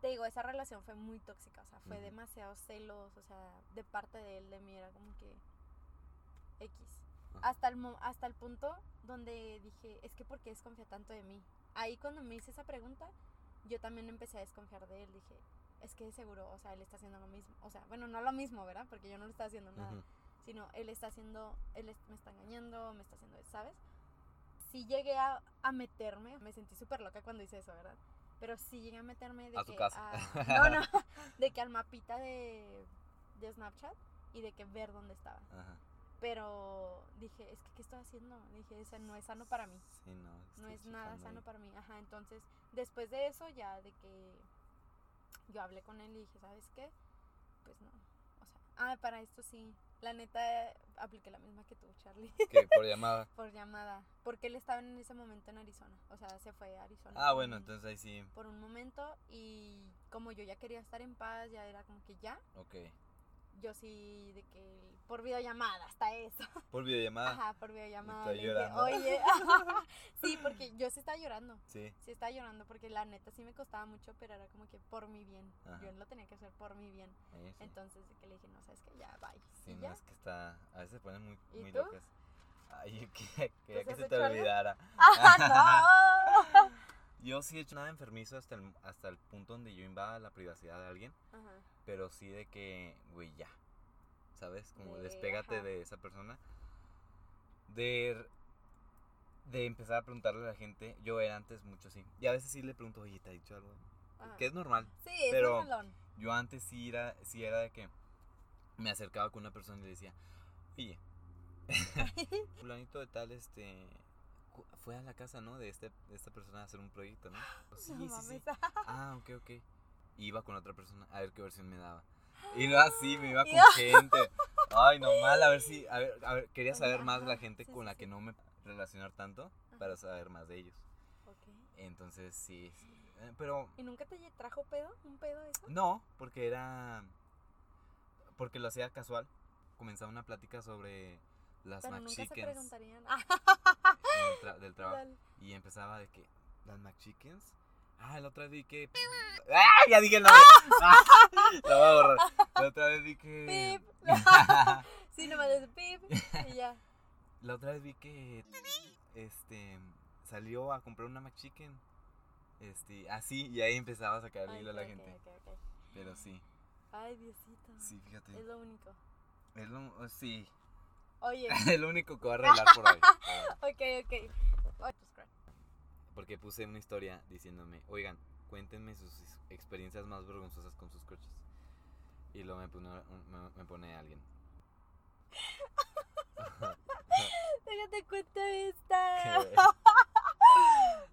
Te digo, esa relación fue muy tóxica. O sea, fue demasiado celos. O sea, de parte de él, de mí, era como que. X. Ajá. Hasta el, hasta el punto donde dije, es que ¿por qué desconfía tanto de mí? Ahí cuando me hice esa pregunta, yo también empecé a desconfiar de él. Dije, es que seguro, o sea, él está haciendo lo mismo. O sea, bueno, no lo mismo, ¿verdad? Porque yo no le estaba haciendo nada Ujú. sino él está haciendo, él me está engañando, me está haciendo, ¿sabes? Sí llegué a, a meterme, me sentí súper loca cuando hice eso, ¿verdad? Pero sí llegué a meterme de A que casa. a- no, no, de que al mapita de, de Snapchat y de que ver dónde estaba. Ajá. Pero dije, es que ¿qué estoy haciendo? Dije, eso no es sano para mí, Sí, no. es nada sano ahí. para mí. Ajá, entonces después de eso ya de que yo hablé con él y dije, ¿sabes qué? Pues no. O sea, ah, para esto sí. La neta apliqué la misma que tú, Charlie, Que por llamada. por llamada, porque él estaba en ese momento en Arizona, o sea, se fue a Arizona. Ah, bueno, un- entonces ahí sí. por un momento y como yo ya quería estar en paz, ya era como que ya, Ok. Yo sí de que por videollamada, hasta eso. Por videollamada. Ajá, por videollamada. Dije, llorando. Oye, sí, porque yo sí estaba llorando. Sí. Sí estaba llorando porque la neta sí me costaba mucho, pero era como que por mi bien. Ajá. Yo lo tenía que hacer por mi bien. ahí sí. Entonces de que le dije, no, sabes que ya, bye. Sí, no, ya. es que está. A veces se ponen muy, ¿Y muy tú? locas. Ay, quería, que se te olvidara. ¡Ah, no! Yo sí he hecho nada enfermizo hasta el, hasta el punto donde yo invada la privacidad de alguien, Ajá. pero sí de que, güey, ya. ¿Sabes? Como De- despégate ajá. de esa persona. De, de empezar a preguntarle a la gente. Yo era antes mucho así. Y a veces sí le pregunto, oye, ¿te ha dicho algo? Ajá. Que es normal. Sí, es pero- normalón. Yo antes sí era, sí era de que me acercaba con una persona y le decía, oye, fulanito de tal, este, fue a la casa, ¿no? De, este, de esta persona a hacer un proyecto, ¿no? Sí, No sí, sí. mames. Ah, ok, ok. Iba con otra persona a ver qué versión me daba. Y no así, me iba con gente. Ay, no mal, a ver si, a ver, a ver, quería saber más de la gente sí, con sí, la sí. que no me relacionar tanto para saber más de ellos. Ok. Entonces, sí, sí. Eh, Pero ¿Y nunca te trajo pedo? ¿Un pedo eso? no, porque era. Porque lo hacía casual. Comenzaba una plática sobre las Pero nunca se McChickens preguntarían. Ah, del, tra- del trabajo. dale. Y empezaba de que. ¿Las McChickens? Ah, la otra vez vi que. ¡Ah! Ya dije el nombre. Ah, La voy a borrar. La otra vez vi que. Pip. Sí, nomás dice pip y ya. La otra vez vi que. este, salió a comprar una McChicken. Este, así, y ahí empezaba a sacar el hilo a la ok, gente. ok, ok, ok. Pero sí, Ay, Diosito. sí, fíjate. Es lo único. Es lo, sí, Oye, el único que va a arreglar por hoy. ok, ok. Pues. Porque puse una historia diciéndome, oigan, cuéntenme sus ex- experiencias más vergonzosas con sus coches. Y luego me pone, un- me, me pone alguien. Déjate cuento esta.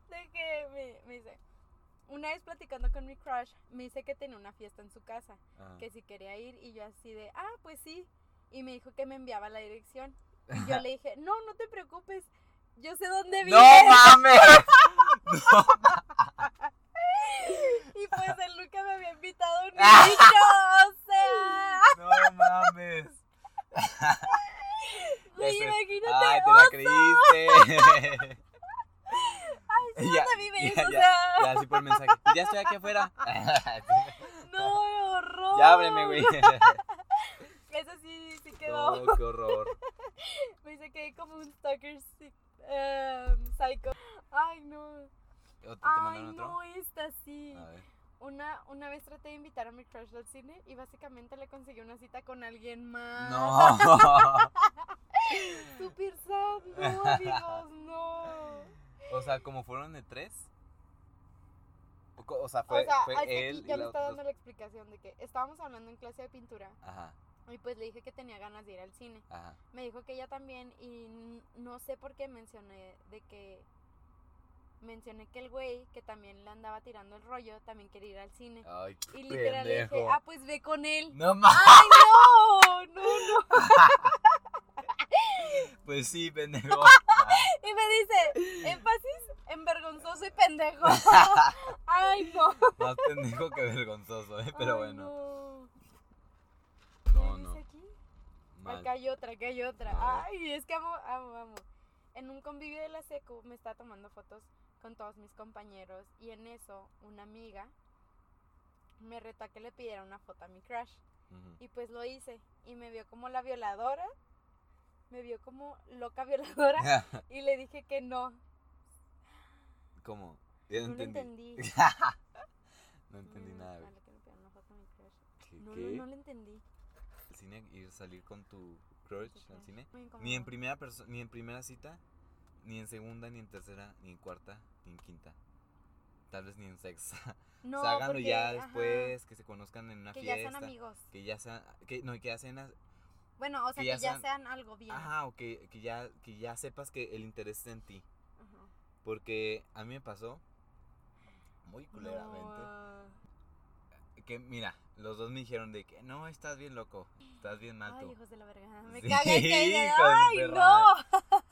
De que me, me dice. Una vez platicando con mi crush, me dice que tenía una fiesta en su casa, ah, que si quería ir, y yo así de, ah, pues sí. Y me dijo que me enviaba la dirección. Y yo le dije, no, no te preocupes, yo sé dónde vives. ¡No mames! Y pues él nunca me había invitado a un nicho, o sea. ¡No mames! Imagínate, ¡Ay, te oso. la creíste! Ay, sí, Ya, ¿dónde vives? ya, o ya, sea, Ya, así por mensaje. Ya estoy aquí afuera. no, horror. ya ábreme, güey. Eso sí, sí quedó. No, qué horror. Me dice que como un stalker em, psycho. Ay, no. ¿O ¿Te, te Ay, no, esta sí. A ver. Una, una vez traté de invitar a mi crush al cine y básicamente le conseguí una cita con alguien más. No. Super sad, no, amigos, no. O sea, como fueron de tres. O sea, fue, o sea, fue él aquí ya me está los- dando la explicación de que estábamos hablando en clase de pintura Ajá, y pues le dije que tenía ganas de ir al cine. ajá. Me dijo que ella también y no sé por qué mencioné de que mencioné que el güey que también le andaba tirando el rollo también quería ir al cine. Ay, qué Y literal le dije, ah, pues ve con él. No mames. ¡Ay, no! No, no. Pues sí, pendejo. Y me dice, énfasis en vergonzoso y pendejo. Ay, no. Más pendejo que vergonzoso, ¿eh? Pero Ay, bueno. No, No, ¿Qué no. dice aquí? Mal. Acá hay otra, acá hay otra. Ay, es que amo, amo, amo. En un convivio de la secu me estaba tomando fotos con todos mis compañeros y en eso una amiga me retó a que le pidiera una foto a mi crush. Y pues lo hice. Y me vio como la violadora. Me vio como loca violadora. y le dije que no. ¿Cómo? Ya no No entendí. entendí. no entendí No, nada, güey. vale, que me pidiera una foto a mi crush. ¿Qué? No, no, no lo entendí. ¿El cine? ¿Ir salir con tu crush al cine? Ni en primera persona, ni en primera cita, ni en segunda, ni en tercera, ni en cuarta, ni en quinta. Tal vez ni en sexta. No, o sea, háganlo porque, ya ajá, después, que se conozcan en una que ya fiesta. sean amigos. Que ya sean, que no, que ya sean, Bueno, o sea, que que ya sean- sean, algo bien. ajá, o que, que ya, que ya sepas que el interés está en ti. Ajá. Porque a mí me pasó, muy culeramente, que mira, los dos me dijeron de que no, estás bien loco, estás bien mal Ay, hijos de la verga. Me Sí, caga que ay, no.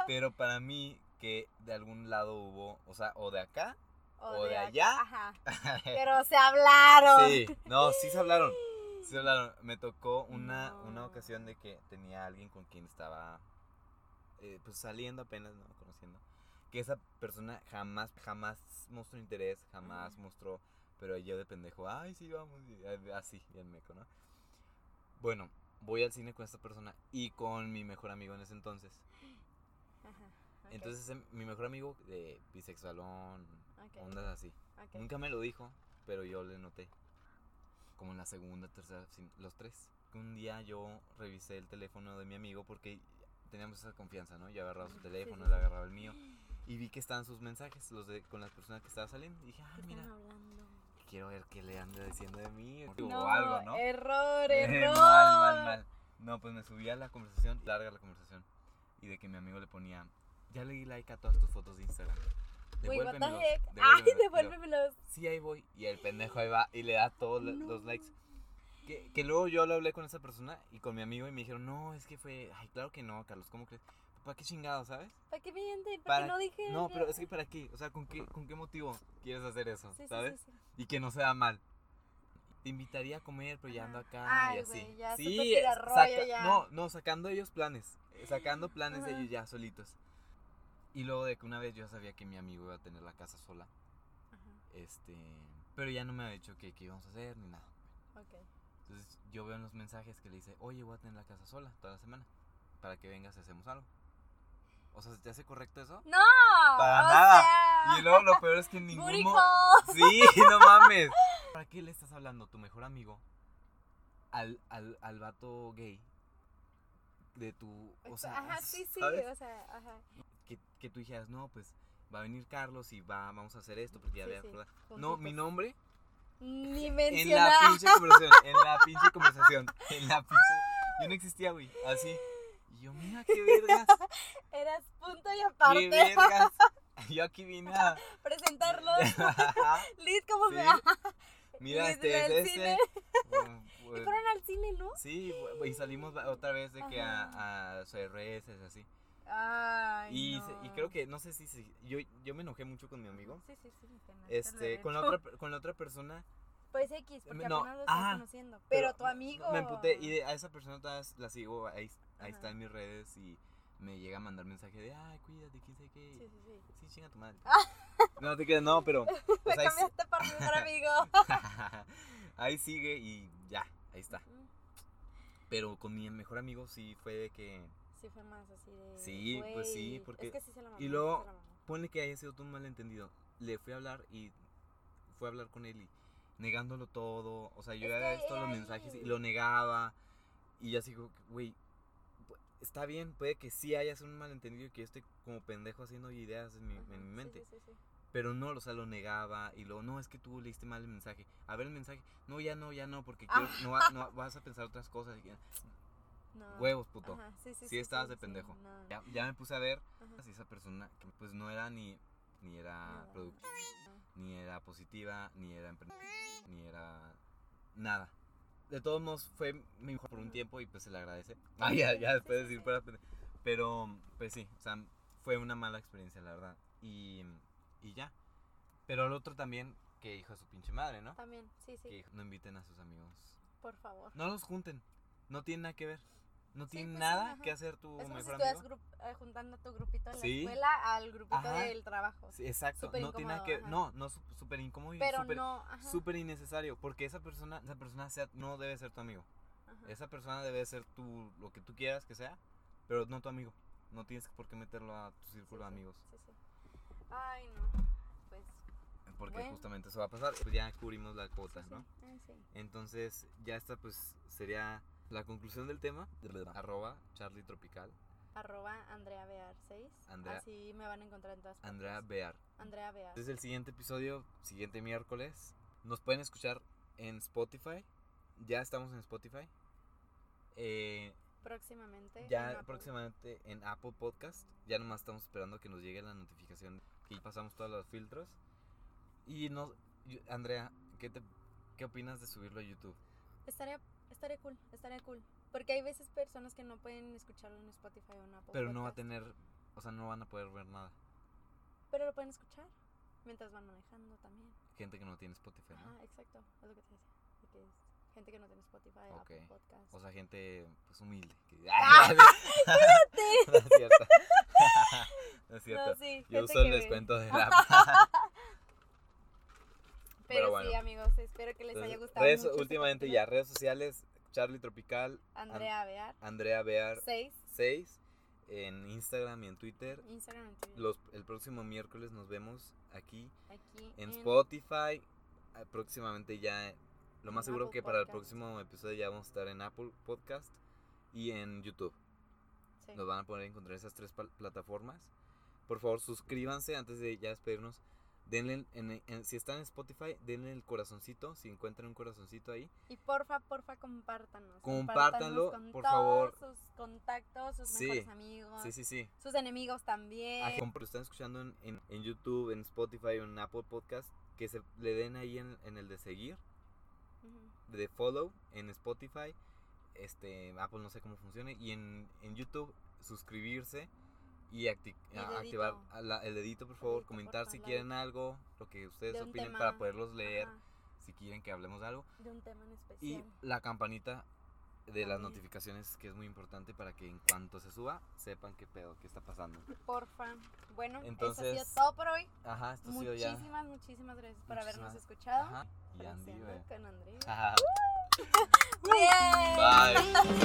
Pero para mí, que de algún lado hubo, o sea, o de acá, O, O de allá. Ajá. Pero se hablaron. Sí, no, sí se hablaron. Sí se hablaron. Me tocó una, No. una ocasión de que tenía alguien con quien estaba eh, pues saliendo apenas, ¿no? Conociendo. Que esa persona jamás, jamás mostró interés, jamás mostró. Pero yo de pendejo, ay, sí, vamos. y, eh, Así, bien meco, ¿no? Bueno, voy al cine con esta persona y con mi mejor amigo en ese entonces. Ajá, Entonces, mi mejor amigo de bisexualón, ok, ondas así. Nunca me lo dijo, pero yo le noté. Como en la segunda, tercera, los tres. Un día yo revisé el teléfono de mi amigo porque teníamos esa confianza, ¿no? Yo agarraba su teléfono, él sí. agarraba el mío. Y vi que estaban sus mensajes, los de con las personas que estaba saliendo. Y dije, ¿Qué ah, mira, hablando? Quiero ver qué le anda diciendo de mí. No, o algo, ¿no? error, Eh, error. mal, mal, mal. No, pues me subí a la conversación, larga la conversación. Y de que mi amigo le ponía, ya le di like a todas tus fotos de Instagram. What the Devuélvemelos, heck. Ay, devuélvemelos". Y yo, devuélvemelos. sí, ahí voy. Y el pendejo ahí va y le da todos No. los likes. Que, que luego yo lo hablé con esa persona y con mi amigo y me dijeron, no, es que fue, ay, claro que no, Carlos, ¿cómo crees? ¿Para qué chingado, sabes? ¿Para qué mienten? ¿Para Para- qué no dije? No, que- pero es que para qué, o sea, ¿con qué, con qué motivo quieres hacer eso, Sí, sabes? sí, sí. Y que no sea mal. Te invitaría a comer, pero ya ando acá Ay, y así. güey, ya sí, saca- ya. no, no, sacando ellos planes, sacando planes de Ajá. ellos ya solitos. Y luego de que una vez yo sabía que mi amigo iba a tener la casa sola, Ajá, este, pero ya no me ha dicho que qué íbamos a hacer ni nada. ok. Entonces yo veo en los mensajes que le dice, oye, voy a tener la casa sola toda la semana, para que vengas y hacemos algo. O sea, ¿se te hace correcto eso? No. Para o nada. sea, Y luego lo peor es que en ningún mo-. Sí, no mames. ¿Para qué le estás hablando tu mejor amigo al, al, al vato gay? De tu. O sea, ajá, sí, sí, ¿sabes? o sea, ajá. Que, que tú dijeras, no, pues va a venir Carlos y va, vamos a hacer esto porque ya Sí, sí, acordado". No, mi nombre Ni en menciona. la pinche conversación. En la pinche conversación. En la pinche. Yo no existía, güey. Así. Y yo, mira qué vergas. Eras punto y aparte. vergas. Yo aquí vine a. Presentarlo. Liz, ¿cómo Sí. se llama? Mira, Y este cine. este. Bueno, Y pues, fueron al cine, ¿no? Sí, y salimos otra vez de que a, a CRS, así. Ay, Y, no. se- y creo que, no sé si, si- yo, yo me enojé mucho con mi amigo. Sí, sí, sí. Este, con la otra, con la otra persona. Pues X, porque No, apenas lo estás ah, conociendo. Pero, tu amigo. Me emputé y de- a esa persona todavía la sigo, ahí, ahí está en mis redes y me llega a mandar mensaje de, ay, cuídate, quién sabe qué. Sí, sí, sí. Sí, chinga tu madre. No te quedas, no, pero. Me ahí, cambiaste mi mejor amigo. ahí sigue y ya, ahí está. Pero con mi mejor amigo sí fue de que. Sí, fue más así de. Sí, pues sí, porque- Es que sí se la mamó, y luego- se la mamó. Ponle que haya sido todo un malentendido. Le fui a hablar y fue a hablar con él y negándolo todo. O sea, yo ya había visto los mensajes y lo negaba. Y ya sigo, güey, está bien, puede que sí haya sido un malentendido y que yo esté como pendejo haciendo ideas en mi, Ajá, en mi mente. sí, sí, sí. Pero no, o sea, lo negaba y luego, no, es que tú leíste mal el mensaje. A ver el mensaje, no, ya no, ya no, porque quiero- no, va- no vas a pensar otras cosas. No. Huevos, puto. Ajá, sí, sí, Sí sí, estabas de pendejo. no. Ya, ya me puse a ver si esa persona, que pues no era ni, ni era productiva, ni era positiva, ni era emprendedora, ni era nada. De todos modos fue mi mejor por un tiempo y pues se le agradece. Ah, ya, ya después de decir pende- Pero pues sí, o sea, fue una mala experiencia, la verdad. Y, y ya. Pero el otro también, que hijo de su pinche madre, ¿no? También, sí, sí. Que no inviten a sus amigos. Por favor. No los junten. No tienen nada que ver. No Sí, pues sí, nada ajá. que hacer tu Es como si mejor estuvieras amigo. eh, juntando tu grupito de la escuela al grupito Ajá. del trabajo. Sí, exacto. Súper no tiene nada que No, no, súper incómodo y Pero súper no, súper innecesario. Porque esa persona, esa persona sea, no debe ser tu amigo. Esa persona debe ser tu, lo que tú quieras que sea, pero no tu amigo. No tienes por qué meterlo a tu círculo de amigos. sí, sí. Ay, no. Pues. Porque Bueno. justamente eso va a pasar. Pues ya cubrimos la cuota, sí, ¿no? sí. Ah, sí. Entonces, ya esta pues sería la conclusión del tema. Arroba Charlie Tropical. Arroba Andrea Bear 6. Andrea- Así me van a encontrar en todas partes. Andrea Bear. Andrea Bear. Desde el siguiente episodio, siguiente miércoles, nos pueden escuchar en Spotify. Ya estamos en Spotify. Eh, Próximamente. en ya Apple. próximamente en Apple Podcast. Ya nomás estamos esperando que nos llegue la notificación que pasamos todos los filtros. Y no, yo- Andrea, ¿qué, te, ¿qué opinas de subirlo a YouTube? Estaría, estaría cool, estaría cool. Porque hay veces personas que no pueden escucharlo en Spotify o en Apple. Pero no va a tener, o sea, no van a poder ver nada. Pero lo pueden escuchar mientras van manejando también. Gente que no tiene Spotify, ¿no? Ajá, exacto. Es lo que te decía. de que es gente que no tiene Spotify, Apple Ok. Podcast. O sea, gente pues humilde. que- ¡Ah! no es cierto. no es cierto. No, sí, Yo uso el descuento de la Pero, Pero bueno. sí, amigos, espero que les haya gustado. redes- mucho este últimamente ya, redes sociales, Charlie Tropical, An- Andrea Bear Andrea Bear 6, 6, en Instagram y en Twitter. Instagram y Twitter. Los, el próximo miércoles nos vemos aquí Aquí en Spotify. ah, Próximamente ya, lo más En seguro Apple que para el próximo episodio ya vamos a estar en Apple Podcast y en YouTube. Sí. Nos van a poder encontrar esas tres plataformas. Por favor, suscríbanse antes de ya despedirnos. Denle, en- en- si están en Spotify, denle el corazoncito. Si encuentran un corazoncito ahí, Y porfa, porfa, compártanos. Compártanlo, con por todos favor. sus contactos, sus Sí. mejores amigos, sí, sí, sí. sus enemigos también. A lo están escuchando en, en- en YouTube, en Spotify o en Apple Podcast, que se le den ahí en, en el de seguir, de follow en Spotify. Este, Apple no sé cómo funcione. Y en, en YouTube, suscribirse y, acti- Y dedito. activar la- el dedito, por favor. Dedito, comentar porfa, si quieren algo, lo que ustedes opinen tema. para poderlos leer. Ajá, Si quieren que hablemos de algo. de un tema en Y especial. la campanita de las notificaciones, que es muy importante para que en cuanto se suba, sepan qué pedo, qué está pasando. Porfa. Bueno, eso ha Entonces, sido todo por hoy. Ajá, esto ha sido ya. Muchísimas, muchísimas gracias por habernos Muchísimas- escuchado. Ajá. Y Andy, con. Ajá. Bye.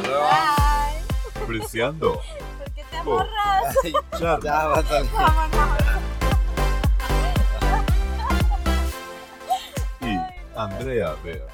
Luego. Bye. Apreciando ¿Por qué te Ya, Por morras. Ay, ya, basta. Vámonos. y Andrea Bea.